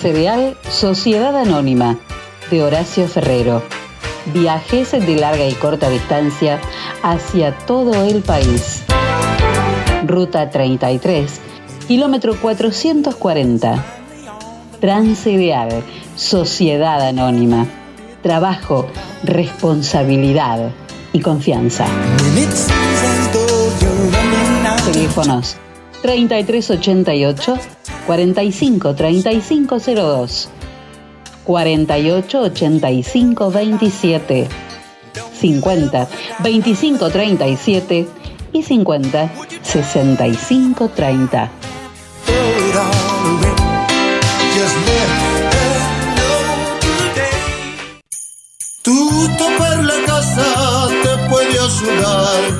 Transcereal Sociedad Anónima de Horacio Ferrero. Viajes de larga y corta distancia hacia todo el país. Ruta 33, kilómetro 440. Transcereal Sociedad Anónima. Trabajo, responsabilidad y confianza. Teléfonos 3388 45 3502 48 85 27 50 25 37 y 50 65 30. Tutto per la casa te puede ayudar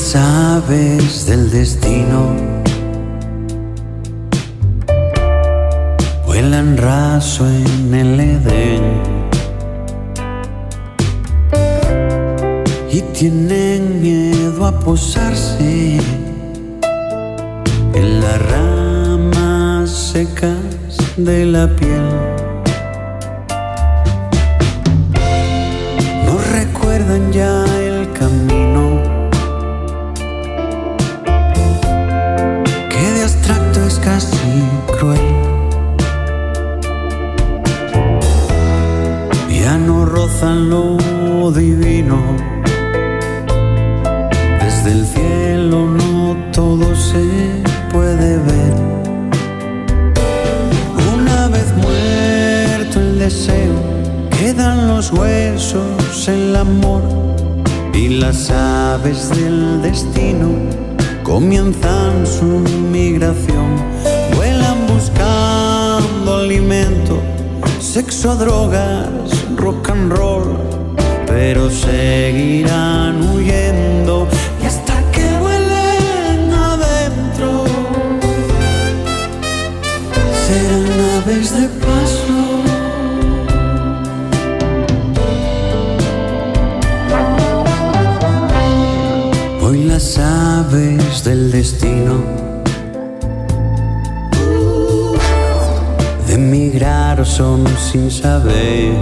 Aves del destino vuelan raso en el Edén y tienen miedo a posarse en las ramas secas de la piel. No recuerdan ya casi cruel. Ya no rozan lo divino. Desde el cielo no todo se puede ver. Una vez muerto el deseo, quedan los huesos, el amor y las aves del destino comienzan su migración, sexo, drogas, rock and roll, pero seguirán sin saber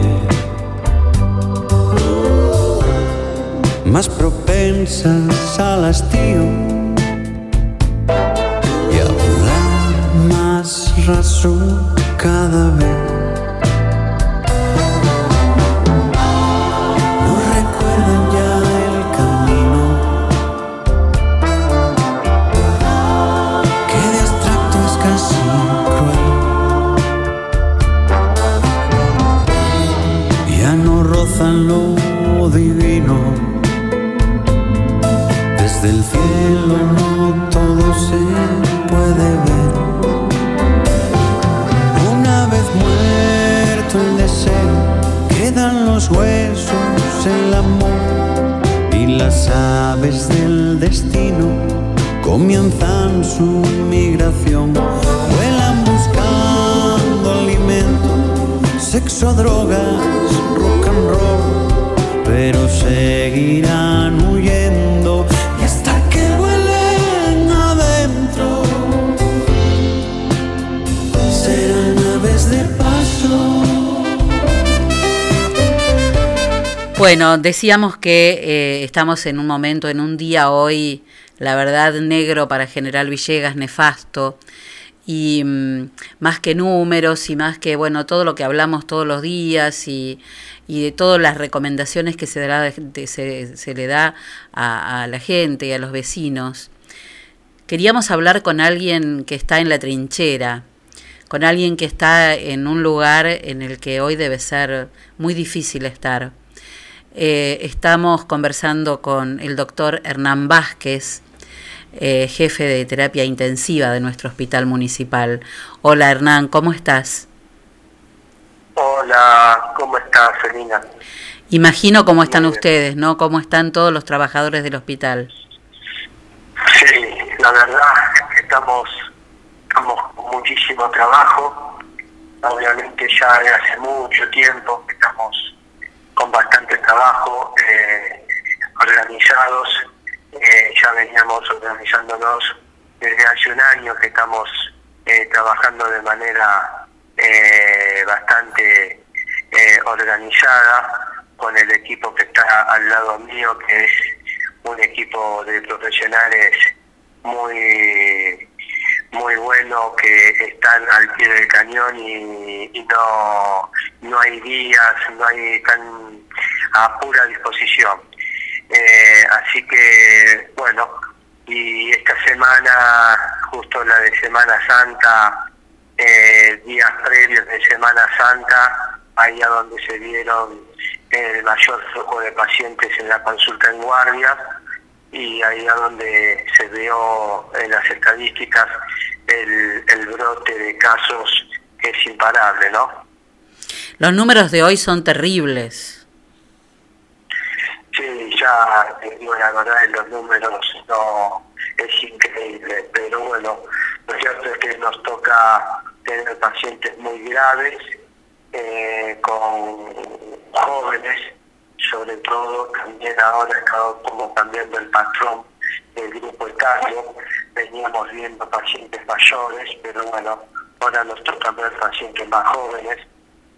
más propensas al hastío y a volar más raso cada vez. Su migración. Vuelan buscando alimento, sexo, drogas, rock and roll, pero seguirán huyendo y hasta que vuelen adentro serán aves de paso. Bueno, decíamos que eh, estamos en un momento, en un día hoy, la verdad, negro para General Villegas, nefasto, y mm, más que números y más que, bueno, todo lo que hablamos todos los días y, y de todas las recomendaciones que se, le da a, a la gente y a los vecinos. Queríamos hablar con alguien que está en la trinchera, con alguien que está en un lugar en el que hoy debe ser muy difícil estar. Eh, estamos conversando con el doctor Hernán Vázquez, eh, jefe de terapia intensiva de nuestro hospital municipal. Hola Hernán, ¿cómo estás? Hola, ¿cómo estás, Selina? Imagino cómo están ustedes, ¿no? ¿Cómo están todos los trabajadores del hospital? Sí, la verdad es que estamos, estamos con muchísimo trabajo. Obviamente ya de hace mucho tiempo estamos con bastante trabajo, eh, organizados. Eh, ya veníamos organizándonos desde hace un año que estamos eh, trabajando de manera eh, bastante organizada con el equipo que está al lado mío, que es un equipo de profesionales muy muy bueno que están al pie del cañón y, no no hay días, no hay están a pura disposición. Eh, así que bueno, y esta semana, justo la de Semana Santa, eh, días previos de Semana Santa, ahí a donde se dieron el mayor flujo de pacientes en la consulta en guardia y ahí a donde se vio en las estadísticas el, el brote de casos que es imparable, ¿no? Los números de hoy son terribles. Te digo la verdad, en los números no es increíble, pero bueno, lo cierto es que nos toca tener pacientes muy graves, eh, con jóvenes, sobre todo, también ahora como cambiando el patrón del grupo etario, veníamos viendo pacientes mayores, pero bueno, ahora nos toca ver pacientes más jóvenes,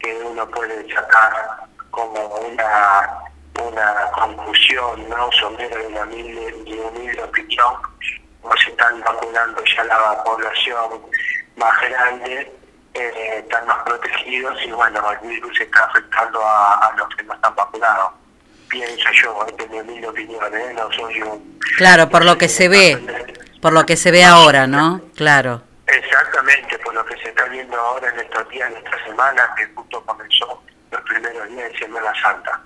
que uno puede sacar como una una conclusión, ¿no? Somera de una humilde, de humilde opinión, como se están vacunando ya la población más grande, eh, están más protegidos y bueno, el virus está afectando a, a los que no están vacunados. Pienso yo, esta es mi humilde opinión, ¿eh? No soy un... Claro, por lo que se ve, por lo que se ve ahora, ¿no? Claro. Exactamente, por lo que se está viendo ahora en estos días, en esta semana, que justo comenzó los primeros días de Semana Santa.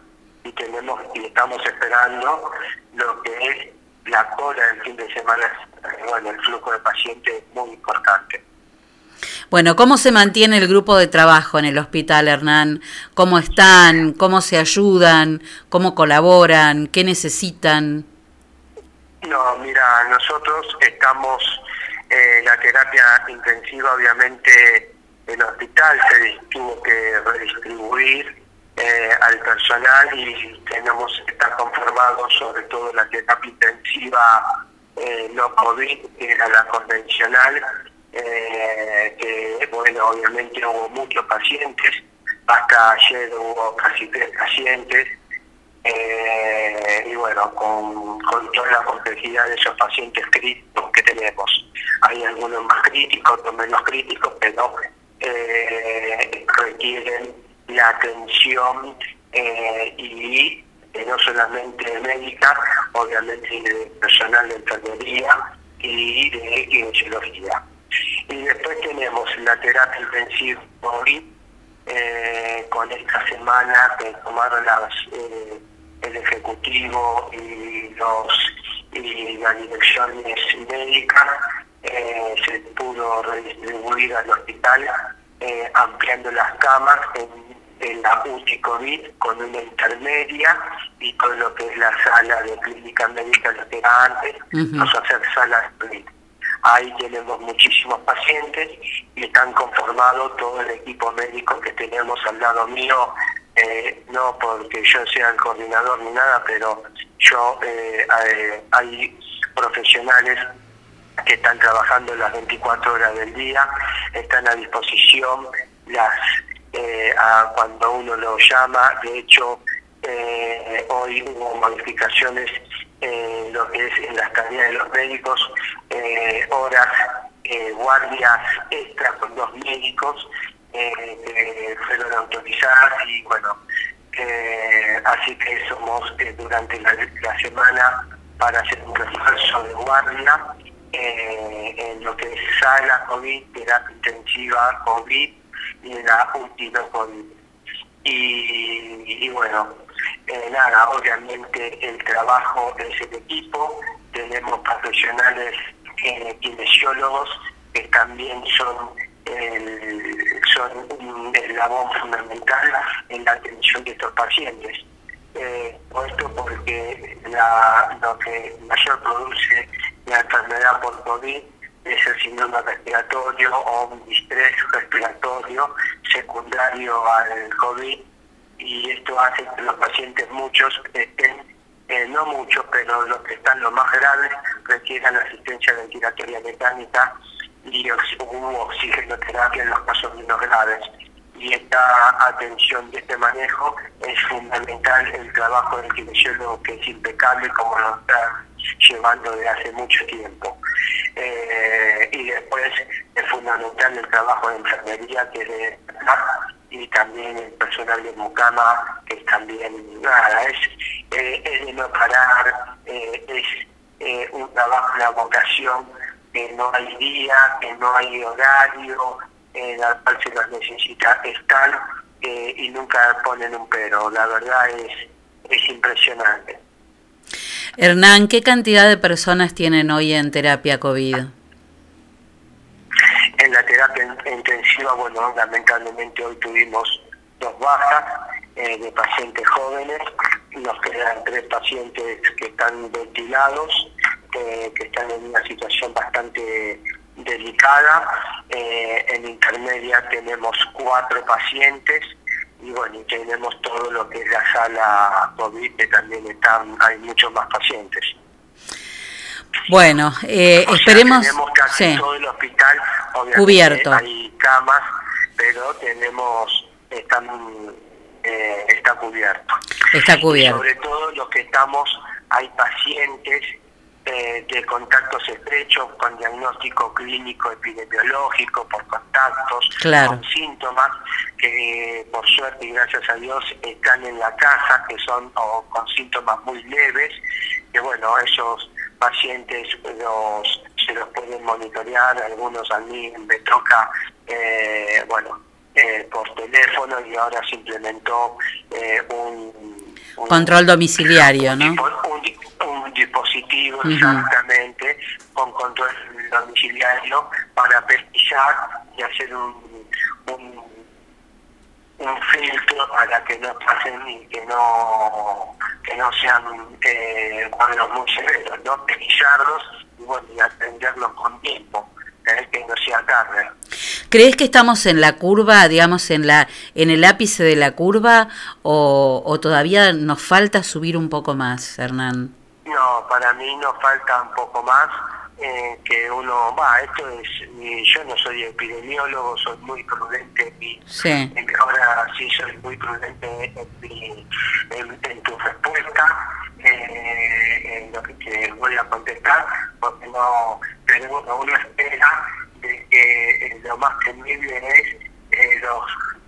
Y tenemos y estamos esperando lo que es la cola del fin de semana. Bueno, el flujo de pacientes es muy importante. Bueno, ¿cómo se mantiene el grupo de trabajo en el hospital, Hernán? ¿Cómo están? ¿Cómo se ayudan? ¿Cómo colaboran? ¿Qué necesitan? No, mira, nosotros estamos, eh, la terapia intensiva, obviamente, el hospital se tuvo que redistribuir eh, al personal y tenemos, está conformado sobre todo la terapia intensiva eh, no COVID, que era la convencional, eh, que bueno, obviamente hubo muchos pacientes, hasta ayer hubo casi tres pacientes, eh, y bueno, con, con toda la complejidad de esos pacientes críticos que tenemos. Hay algunos más críticos, otros menos críticos, pero eh, requieren la atención eh, y no solamente médica, obviamente de personal de enfermería y de kinesiología. Y después tenemos la terapia intensiva eh, con esta semana que tomaron eh, el Ejecutivo y, los, y las direcciones médicas, eh, se pudo redistribuir al hospital eh, ampliando las camas en, la UTI COVID con una intermedia y con lo que es la sala de clínica médica, lo que era antes, vamos a hacer salas COVID. Ahí tenemos muchísimos pacientes y están conformados todo el equipo médico que tenemos al lado mío, eh, no porque yo sea el coordinador ni nada, pero yo eh, eh, hay profesionales que están trabajando las 24 horas del día, están a disposición las a cuando uno lo llama, de hecho hoy hubo modificaciones eh, lo que es en las tareas de los médicos, eh, horas, eh, guardias extras con dos médicos que fueron autorizadas y bueno, así que somos durante la, semana para hacer un refuerzo de guardia en lo que es sala COVID, terapia intensiva COVID y en la última COVID. y bueno, eh, nada, obviamente el trabajo es el equipo, tenemos profesionales eh, kinesiólogos que también son el, son un eslabón fundamental en la atención de estos pacientes. Eh, esto porque la, lo que mayor produce la enfermedad por COVID es el síndrome respiratorio o un distrés respiratorio secundario al COVID y esto hace que los pacientes muchos estén, eh, no muchos, pero los que están los más graves requieran asistencia ventilatoria mecánica y oxigenoterapia en los casos menos graves. Y esta atención y este manejo es fundamental el trabajo del kinesiólogo que es impecable como lo está llevando de hace mucho tiempo. Eh, y después es fundamental el trabajo de enfermería que de y también el personal de Mucama, que también, nada, es, eh, es de no parar, eh, es eh, un trabajo, una vocación, que no hay día, que no hay horario, en la cual se los necesita estar y nunca ponen un pero, la verdad es, es impresionante. Hernán, ¿qué cantidad de personas tienen hoy en terapia COVID? En la terapia intensiva, bueno, lamentablemente hoy tuvimos dos bajas eh, de pacientes jóvenes, nos quedan tres pacientes que están ventilados, que están en una situación bastante delicada. Eh, en intermedia tenemos cuatro pacientes y bueno, y tenemos todo lo que es la sala COVID, que también están, hay muchos más pacientes. Bueno, eh, esperemos. tenemos casi todo el hospital cubierto. Hay camas, pero tenemos están eh, está cubierto. Está cubierto. sobre todo lo que estamos hay pacientes eh, de contactos estrechos con diagnóstico clínico epidemiológico por contactos con síntomas que por suerte y gracias a Dios están en la casa que son o con síntomas muy leves que bueno esos pacientes los, se los pueden monitorear, algunos a mí me toca, eh, bueno, eh, por teléfono y ahora se implementó eh, un, Control domiciliario, ¿no? Un, dispositivo exactamente con control domiciliario para pesquisar y hacer un, un, un filtro para que no pasen y que no que no sean eh, cuadros muy severos, ¿no? Pesquisarlos y bueno, y atenderlos con tiempo. ¿Crees que estamos en la curva, digamos, en la en el ápice de la curva o, o todavía nos falta subir un poco más, Hernán? No, para mí nos falta un poco más. Eh, que uno va, esto es, yo no soy epidemiólogo, soy muy prudente sí. ahora sí soy muy prudente en, en, tu respuesta, eh, en lo que voy a contestar, porque no, pero uno espera de que eh, lo más temible es eh, los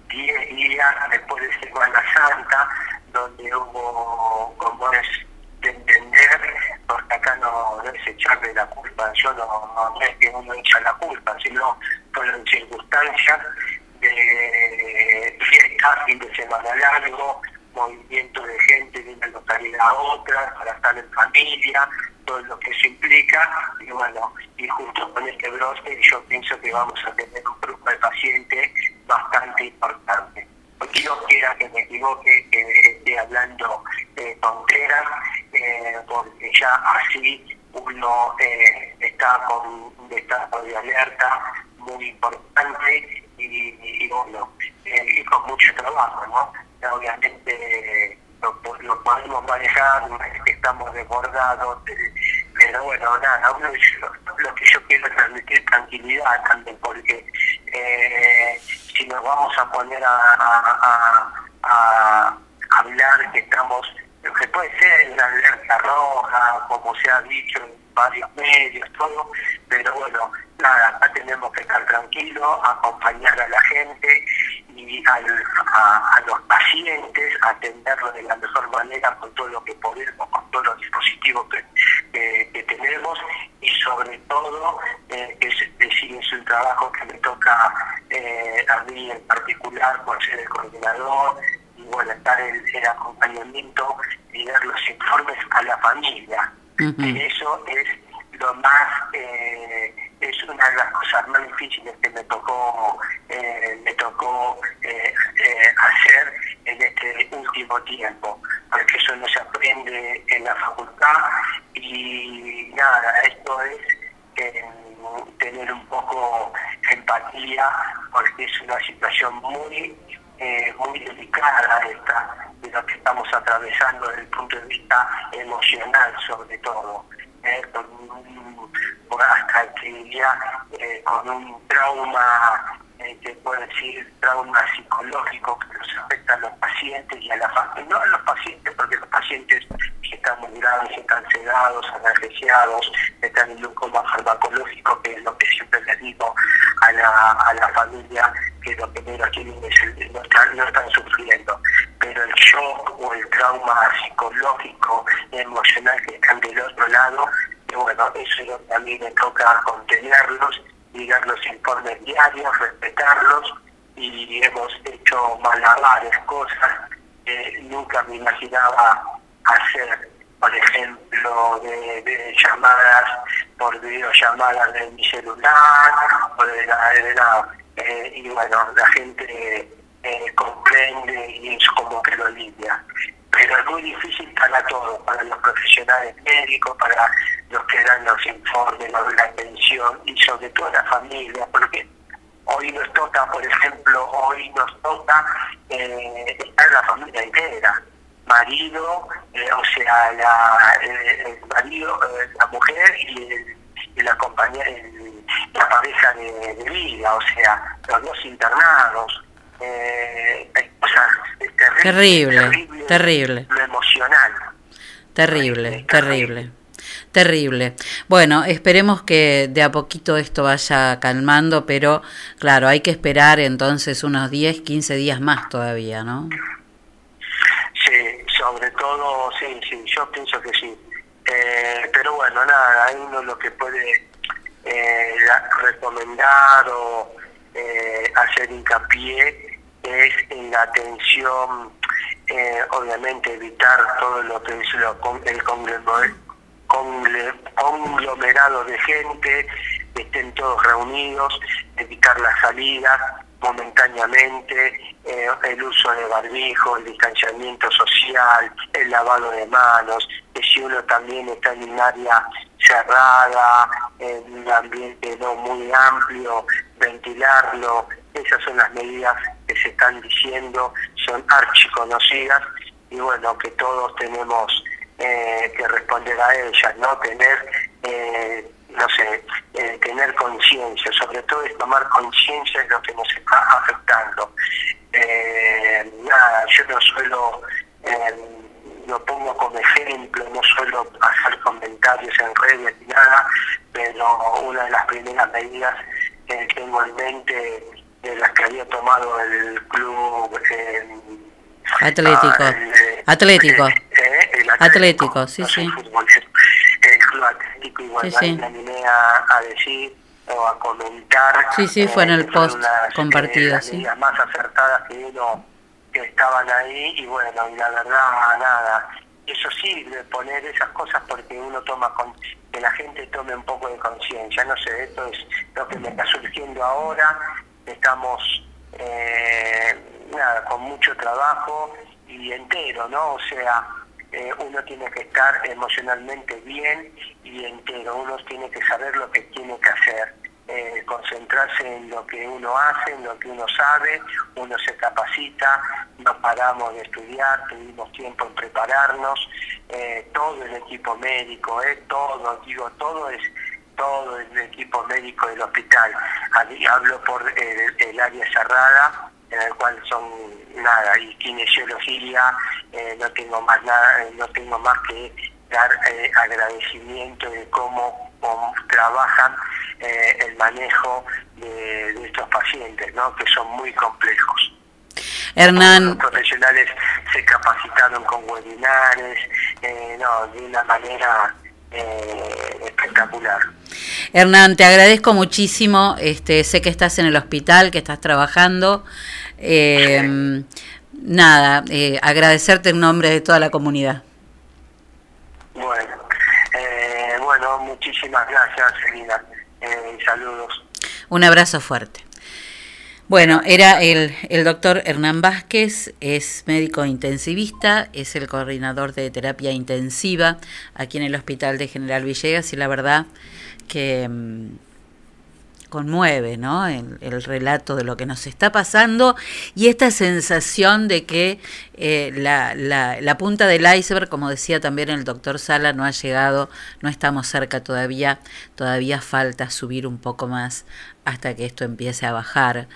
10 días después de Semana Santa, donde hubo, como es de entender, porque acá no, es echarle la culpa, yo no, no, es que uno echa la culpa, sino fueron circunstancias de fiesta, fin de semana largo, movimiento de gente de una localidad a otra, para estar en familia, todo lo que eso implica, y bueno, y justo con este brote yo pienso que vamos a tener un grupo de pacientes bastante importante. No quiera que me equivoque, que esté hablando eh, tonteras, eh, porque ya así uno eh, está con un estado de alerta muy importante y, bueno, eh, y con mucho trabajo, ¿no? Obviamente lo, podemos manejar, es estamos desbordados, pero bueno, nada, uno, lo que yo quiero transmitir tranquilidad también, porque eh, si nos vamos a poner a, a, a, hablar que estamos, que puede ser una alerta roja, como se ha dicho en varios medios, todo, pero bueno, nada, acá tenemos que estar tranquilos, acompañar a la gente y a, los pacientes, atenderlos de la mejor manera con todo lo que podemos, con todos los dispositivos que, que, tenemos y sobre todo, eh, es es un trabajo que me toca eh, a mí en particular por ser el coordinador bueno, estar en el acompañamiento y dar los informes a la familia. Y eso es lo más... Eh, es una de las cosas más difíciles que me tocó eh, me tocó eh, eh, hacer en este último tiempo porque eso no se aprende en la facultad y nada esto es tener un poco empatía porque es una situación muy muy delicada esta de lo que estamos atravesando desde el punto de vista emocional sobre todo un, hasta que ya eh, con un trauma, eh, te puedo decir, trauma psicológico que nos afecta a los pacientes y a la familia, no a los pacientes, porque los pacientes que están muy graves, están sedados, anestesiados, están en un coma farmacológico, que es lo que siempre les digo a la, a la familia, que lo primero el, no, están, no están sufriendo, pero el shock o el trauma psicológico, emocional que están del otro lado, que bueno, eso también me toca contenerlos dar los informes diarios, respetarlos y hemos hecho malabares, cosas que nunca me imaginaba hacer, por ejemplo, de, llamadas por videollamadas de mi celular, o de la, de la eh, y bueno, la gente eh, comprende y es como que lo lidia. Pero es muy difícil para todos, para los profesionales médicos, para los que dan los informes, los la atención y sobre todo la familia, porque hoy nos toca, por ejemplo, hoy nos toca eh, estar la familia entera, marido, eh, o sea, la, el marido, la mujer y, el, la compañera, la pareja de, vida, o sea, los dos internados, eh, cosas terrible, terrible, terrible, lo emocional. Terrible, terrible. Terrible. Bueno, esperemos que de a poquito esto vaya calmando, pero claro, hay que esperar entonces unos 10, 15 días más todavía, ¿no? Sí, sobre todo, sí, sí, yo pienso que sí. Eh, pero bueno, nada, hay uno lo que puede eh, recomendar o eh, hacer hincapié es en la atención eh, obviamente evitar todo lo que es lo, el conglomerado de gente, que estén todos reunidos, evitar las salidas momentáneamente, eh, el uso de barbijo, el distanciamiento social, el lavado de manos, que si uno también está en un área cerrada, en un ambiente no muy amplio, ventilarlo, esas son las medidas que se están diciendo, son archiconocidas y bueno, que todos tenemos eh, que responder a ellas, ¿no? Tener, eh, no sé, eh, tener conciencia, sobre todo es tomar conciencia de lo que nos está afectando. nada, yo no suelo, lo pongo como ejemplo, no suelo hacer comentarios en redes ni nada, pero una de las primeras medidas que tengo en mente de las que había tomado el club Atlético. Atlético. atlético. sí, sí. El club atlético igual sí, me animé a, decir o a comentar. Sí, sí, fue en el post compartido, las sí. más acertadas que uno que estaban ahí y bueno, y la verdad, nada. Eso de poner esas cosas porque uno toma con que la gente tome un poco de conciencia. No sé, esto es lo que me está surgiendo ahora. Estamos eh, nada, con mucho trabajo y entero, ¿no? O sea, eh, uno tiene que estar emocionalmente bien y entero, uno tiene que saber lo que tiene que hacer, eh, concentrarse en lo que uno hace, en lo que uno sabe, uno se capacita, no paramos de estudiar, tuvimos tiempo en prepararnos, eh, todo el equipo médico, todo, digo, todo es todo el equipo médico del hospital. Hablo por el área cerrada, en el cual son nada y kinesiología eh, no tengo más nada eh, no tengo más que dar eh, agradecimiento de cómo, trabajan el manejo de, estos pacientes no que son muy complejos Hernán los profesionales se capacitaron con webinares no de una manera espectacular Hernán, te agradezco muchísimo. Este, sé que estás en el hospital, que estás trabajando. Eh, nada, eh, agradecerte en nombre de toda la comunidad. Eh, bueno muchísimas gracias, Selina. saludos. Un abrazo fuerte. Bueno, era el, el doctor Hernán Vázquez, es médico intensivista, es el coordinador de terapia intensiva aquí en el Hospital de General Villegas y la verdad que mm, conmueve, ¿no? El, relato de lo que nos está pasando y esta sensación de que eh, la, la, la, punta del iceberg, como decía también el doctor Sala, no ha llegado, no estamos cerca todavía, todavía falta subir un poco más hasta que esto empiece a bajar.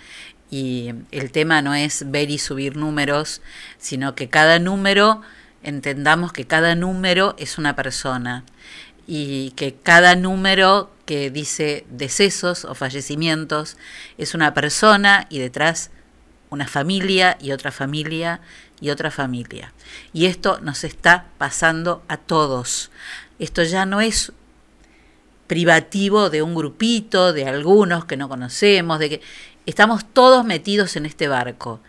Y el tema no es ver y subir números, sino que cada número, entendamos que cada número es una persona y que cada número que dice decesos o fallecimientos es una persona y detrás una familia y otra familia y otra familia. Y esto nos está pasando a todos. Esto ya no es privativo de un grupito, de algunos que no conocemos, de que estamos todos metidos en este barco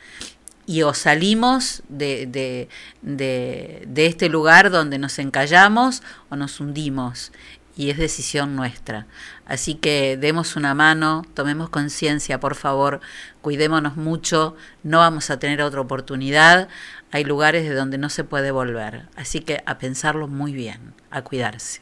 y o salimos de, de, de, este lugar donde nos encallamos o nos hundimos y es decisión nuestra. Así que demos una mano, tomemos conciencia, por favor, cuidémonos mucho, no vamos a tener otra oportunidad, hay lugares de donde no se puede volver, así que a pensarlo muy bien, a cuidarse.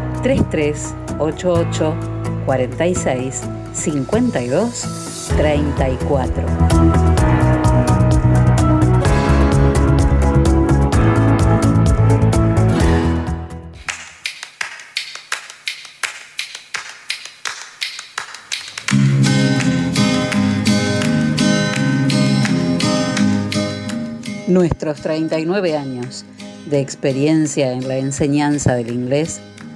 3388 46 52 34. Nuestros 39 años de experiencia en la enseñanza del inglés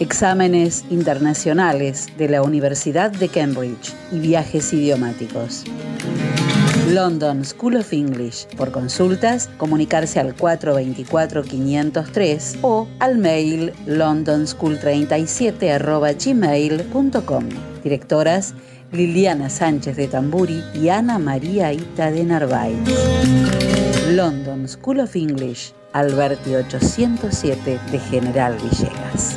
exámenes internacionales de la Universidad de Cambridge y viajes idiomáticos. London School of English. Por consultas, comunicarse al 424-503 o al mail londonschool37 Directoras Liliana Sánchez de Tamburi y Ana María Ita de Narváez. London School of English Alberti 807 de General Villegas.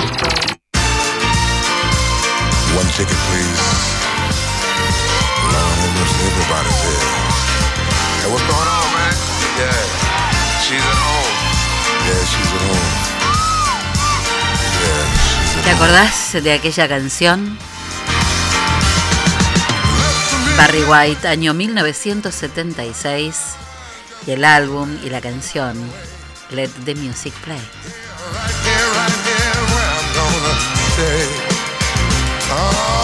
One ticket, please. Line in the business in everybody's head. Hey, what's going on, man? Yeah, she's at home. Yeah, she's at home. Yeah, she's at ¿Te acordás de aquella canción? Barry White, año 1976, y el álbum y la canción Let the Music Play. say, oh.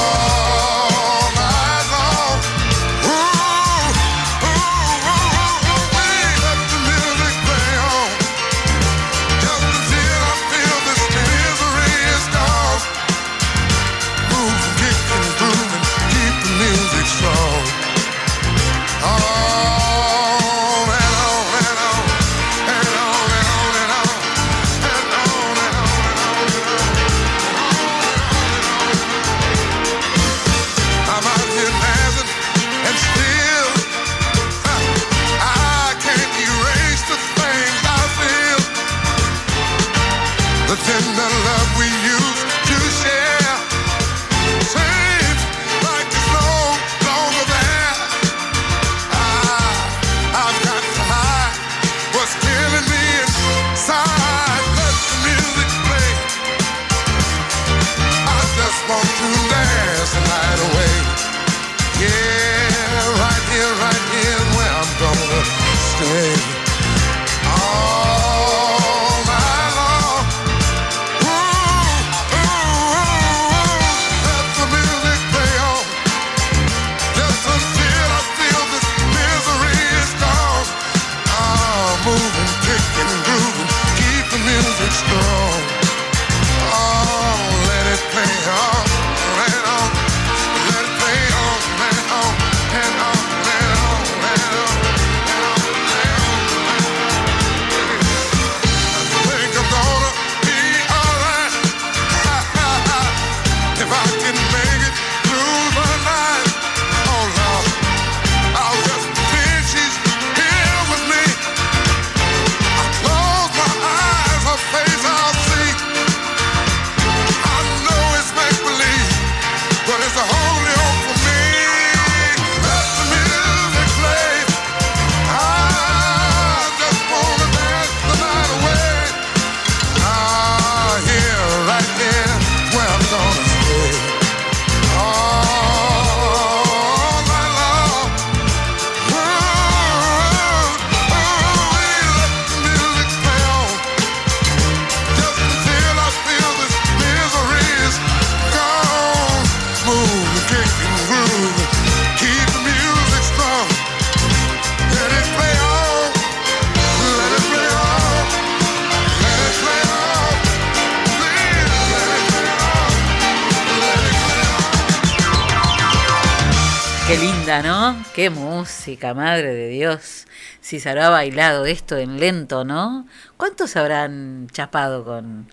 Qué música, madre de Dios. Si se habrá bailado esto en lento, ¿no? ¿Cuántos habrán chapado con,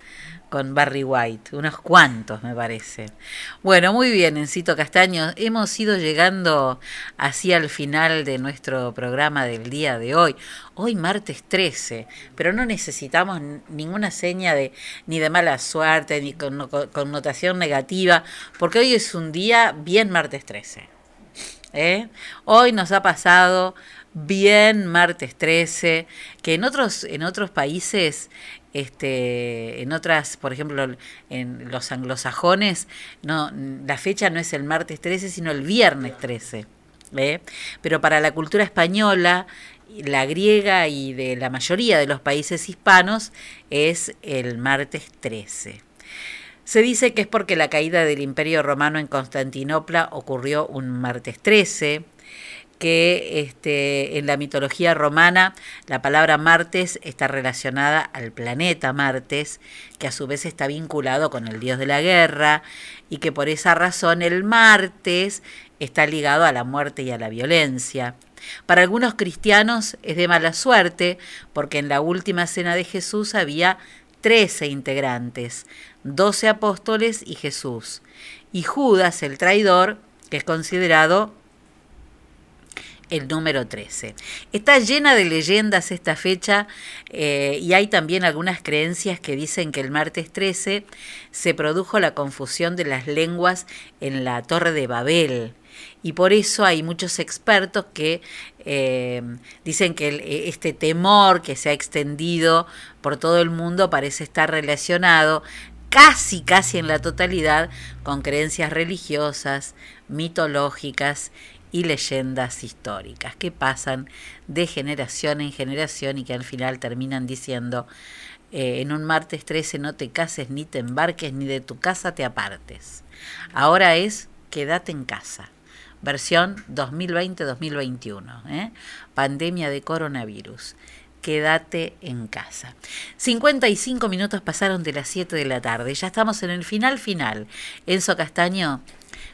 con Barry White? Unos cuantos, me parece. Bueno, muy bien, Encito Castaño. Hemos ido llegando así al final de nuestro programa del día de hoy. Hoy martes 13, pero no necesitamos ninguna seña de ni de mala suerte ni con- con- connotación negativa, porque hoy es un día bien martes 13. ¿Eh? Hoy nos ha pasado bien martes 13, que en otros, en otros países, este, en otras, por ejemplo, en los anglosajones, no, la fecha no es el martes 13, sino el viernes 13. ¿eh? Pero para la cultura española, la griega y de la mayoría de los países hispanos es el martes 13. Se dice que es porque la caída del Imperio Romano en Constantinopla ocurrió un martes 13, que este, en la mitología romana la palabra martes está relacionada al planeta Martes, que a su vez está vinculado con el dios de la guerra, y que por esa razón el martes está ligado a la muerte y a la violencia. Para algunos cristianos es de mala suerte, porque en la última cena de Jesús había 13 integrantes, 12 apóstoles y Jesús, y Judas, el traidor, que es considerado el número 13. Está llena de leyendas esta fecha eh, y hay también algunas creencias que dicen que el martes 13 se produjo la confusión de las lenguas en la Torre de Babel Y por eso hay muchos expertos que eh, dicen que eh, este temor que se ha extendido por todo el mundo parece estar relacionado casi, casi en la totalidad con creencias religiosas, mitológicas y leyendas históricas que pasan de generación en generación y que al final terminan diciendo eh, en un martes 13 no te cases ni te embarques ni de tu casa te apartes. Ahora es quédate en casa. Versión 2020-2021. ¿eh? Pandemia de coronavirus. Quédate en casa. 55 minutos pasaron de las 7 de la tarde. Ya estamos en el final final. Enzo Castaño,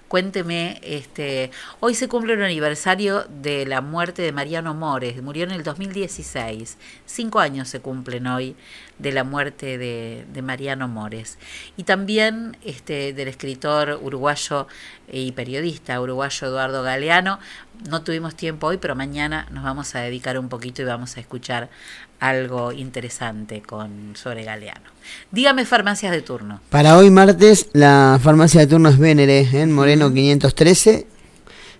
cuénteme, este, hoy se cumple el aniversario de la muerte de Mariano Mores. Murió en el 2016. Cinco años se cumplen hoy de la muerte de, de Mariano Mores. Y también este, del escritor uruguayo y periodista uruguayo Eduardo Galeano. No tuvimos tiempo hoy, pero mañana nos vamos a dedicar un poquito y vamos a escuchar algo interesante con sobre Galeano. Dígame farmacias de turno. Para hoy martes, la farmacia de turno es Vénere, en Moreno 513.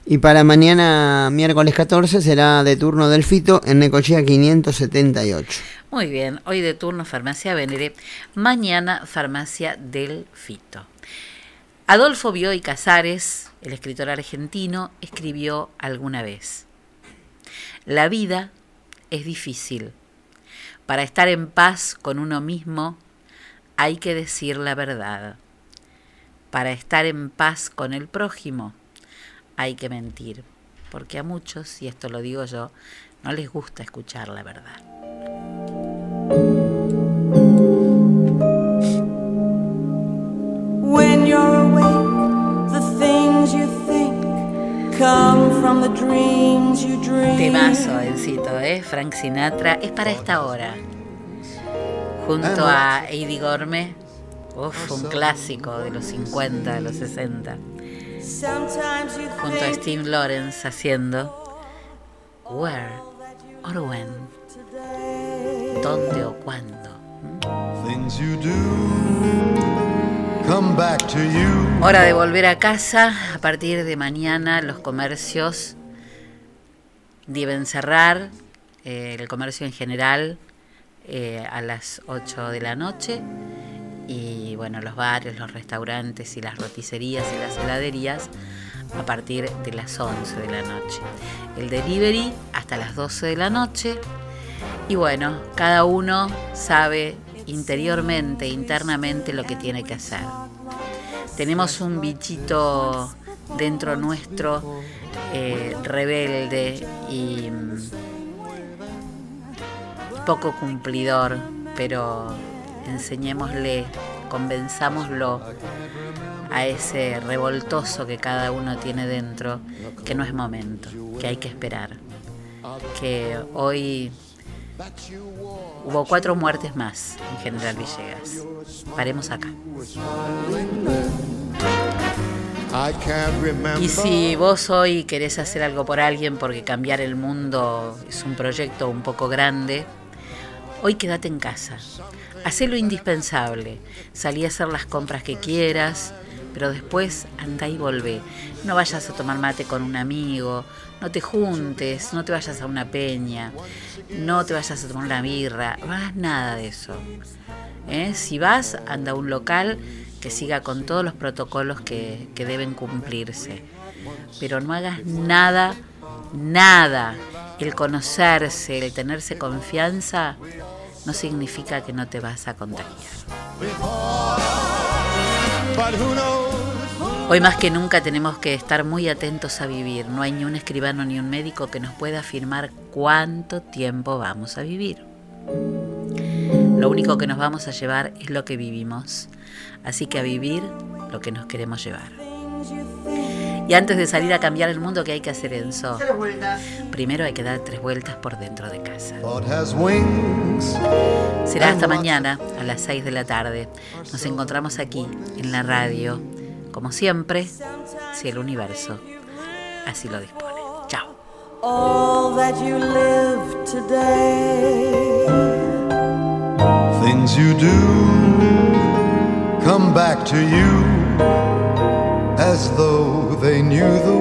Y para mañana, miércoles 14, será de turno del Fito en Necochea 578. Muy bien, hoy de turno Farmacia Venere, mañana Farmacia del Fito. Adolfo Bioy Casares, el escritor argentino, escribió alguna vez, La vida es difícil. Para estar en paz con uno mismo hay que decir la verdad. Para estar en paz con el prójimo hay que mentir, porque a muchos, y esto lo digo yo, no les gusta escuchar la verdad. Temazo, Encito, ¿eh? Frank Sinatra. Es para esta hora. Junto a Eddie Gorme. Uf, un clásico de los 50, de los 60. Sometimes you Junto a Steve Lawrence haciendo Where or When. ¿Dónde o cuándo? Hora de volver a casa. A partir de mañana los comercios deben cerrar. eh, el comercio en general eh, a las 8 de la noche. Y bueno, los bares, los restaurantes y las roticerías y las heladerías a partir de las 11 de la noche. El delivery hasta las 12 de la noche. Y bueno, cada uno sabe interiormente, internamente lo que tiene que hacer. Tenemos un bichito dentro nuestro eh, rebelde y mm, poco cumplidor, pero enseñémosle, convenzámoslo a ese revoltoso que cada uno tiene dentro, que no es momento, que hay que esperar, que hoy hubo cuatro muertes más en General Villegas. Paremos acá. Y si vos hoy querés hacer algo por alguien porque cambiar el mundo es un proyecto un poco grande, hoy quédate en casa. Hacé lo indispensable. Salí a hacer las compras que quieras, pero después anda y volvé. No vayas a tomar mate con un amigo, no te juntes, no te vayas a una peña, no te vayas a tomar una birra, no hagas nada de eso. ¿Eh? Si vas, anda a un local que siga con todos los protocolos que, que deben cumplirse. Pero no hagas nada, nada. El conocerse, el tenerse confianza, no significa que no te vas a contagiar. Hoy más que nunca tenemos que estar muy atentos a vivir. No hay ni un escribano ni un médico que nos pueda afirmar cuánto tiempo vamos a vivir. Lo único que nos vamos a llevar es lo que vivimos. Así que a vivir lo que nos queremos llevar. Y antes de salir a cambiar el mundo, ¿qué hay que hacer, Enzo? Primero hay que dar tres vueltas por dentro de casa. Será hasta mañana a las 6 de la tarde. Nos encontramos aquí en la radio, como siempre, si el universo así lo dispone. Chao. all that you live today. Things you do come back to you as though they knew the